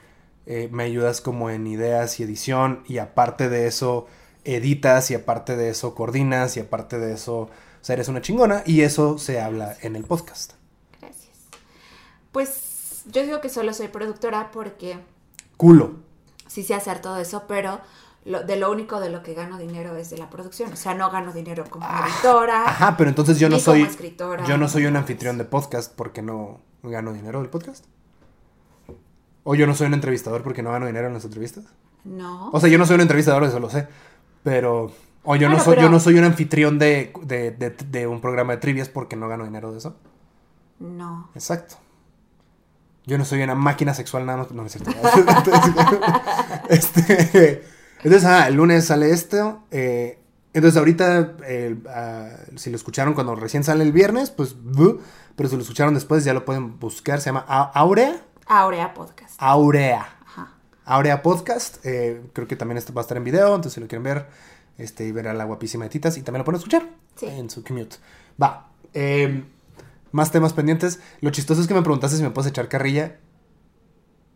eh, me ayudas como en ideas y edición y aparte de eso editas y aparte de eso coordinas y aparte de eso, eres una chingona y eso se habla en el podcast. Pues yo digo que solo soy productora porque Culo. sí sé hacer todo eso, pero lo- de lo único de lo que gano dinero es de la producción. O sea, no gano dinero como editora. Ajá, pero entonces yo no Ni como soy escritora, yo no soy un anfitrión de podcast porque no gano dinero del podcast. O yo no soy un entrevistador porque no gano dinero en las entrevistas. No. O sea, yo no soy un entrevistador, eso lo sé. Pero. O yo no soy, yo no soy un anfitrión de, de, de- de un programa de trivias porque no gano dinero de eso. no. Exacto. Yo no soy una máquina sexual nada más. No, no es cierto. este, entonces, ah, el lunes sale esto. eh, entonces, ahorita, eh, ah, si lo escucharon cuando recién sale el viernes, pues, buh, pero si lo escucharon después, ya lo pueden buscar. Se llama Aurea. Aurea Podcast. Aurea. Ajá. Aurea Podcast. eh, creo que también esto va a estar en video, entonces si lo quieren ver, este, y ver a la guapísima de Titas, y también lo pueden escuchar Sí. en su commute. Va. eh, más temas pendientes. Lo chistoso es que me preguntaste si me puedes echar carrilla,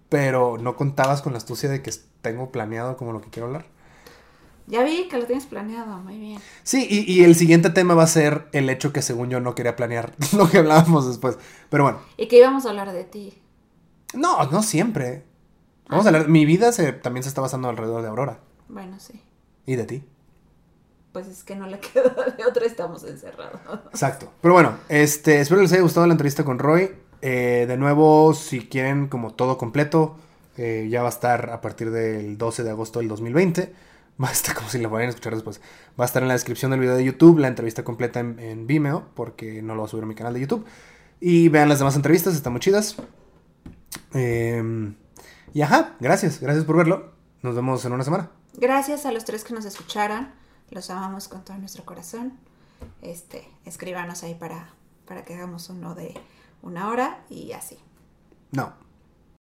pero no contabas con la astucia de que tengo planeado como lo que quiero hablar. Ya vi que lo tienes planeado, muy bien. Sí, y, y el siguiente tema va a ser el hecho que según yo no quería planear lo que hablábamos después. Pero bueno, Y que íbamos a hablar de ti. no, no siempre. Vamos a hablar, mi vida se, también se está basando alrededor de Aurora Bueno, sí. y de ti. Pues es que no le quedó de otra, estamos encerrados. Exacto. Pero bueno, este, espero les haya gustado la entrevista con Roy. Eh, de nuevo, si quieren como todo completo, eh, ya va a estar a partir del 12 de agosto del 2020. Va a estar como si lo vayan a escuchar después. Va a estar en la descripción del video de YouTube, la entrevista completa en, en Vimeo, porque no lo voy a subir a mi canal de YouTube. Y vean las demás entrevistas, están muy chidas. Eh, y ajá, gracias, gracias por verlo. Nos vemos en una semana. Gracias a los tres que nos escucharon. Los amamos con todo nuestro corazón. Este, escríbanos ahí para, para que hagamos uno de una hora y así. No,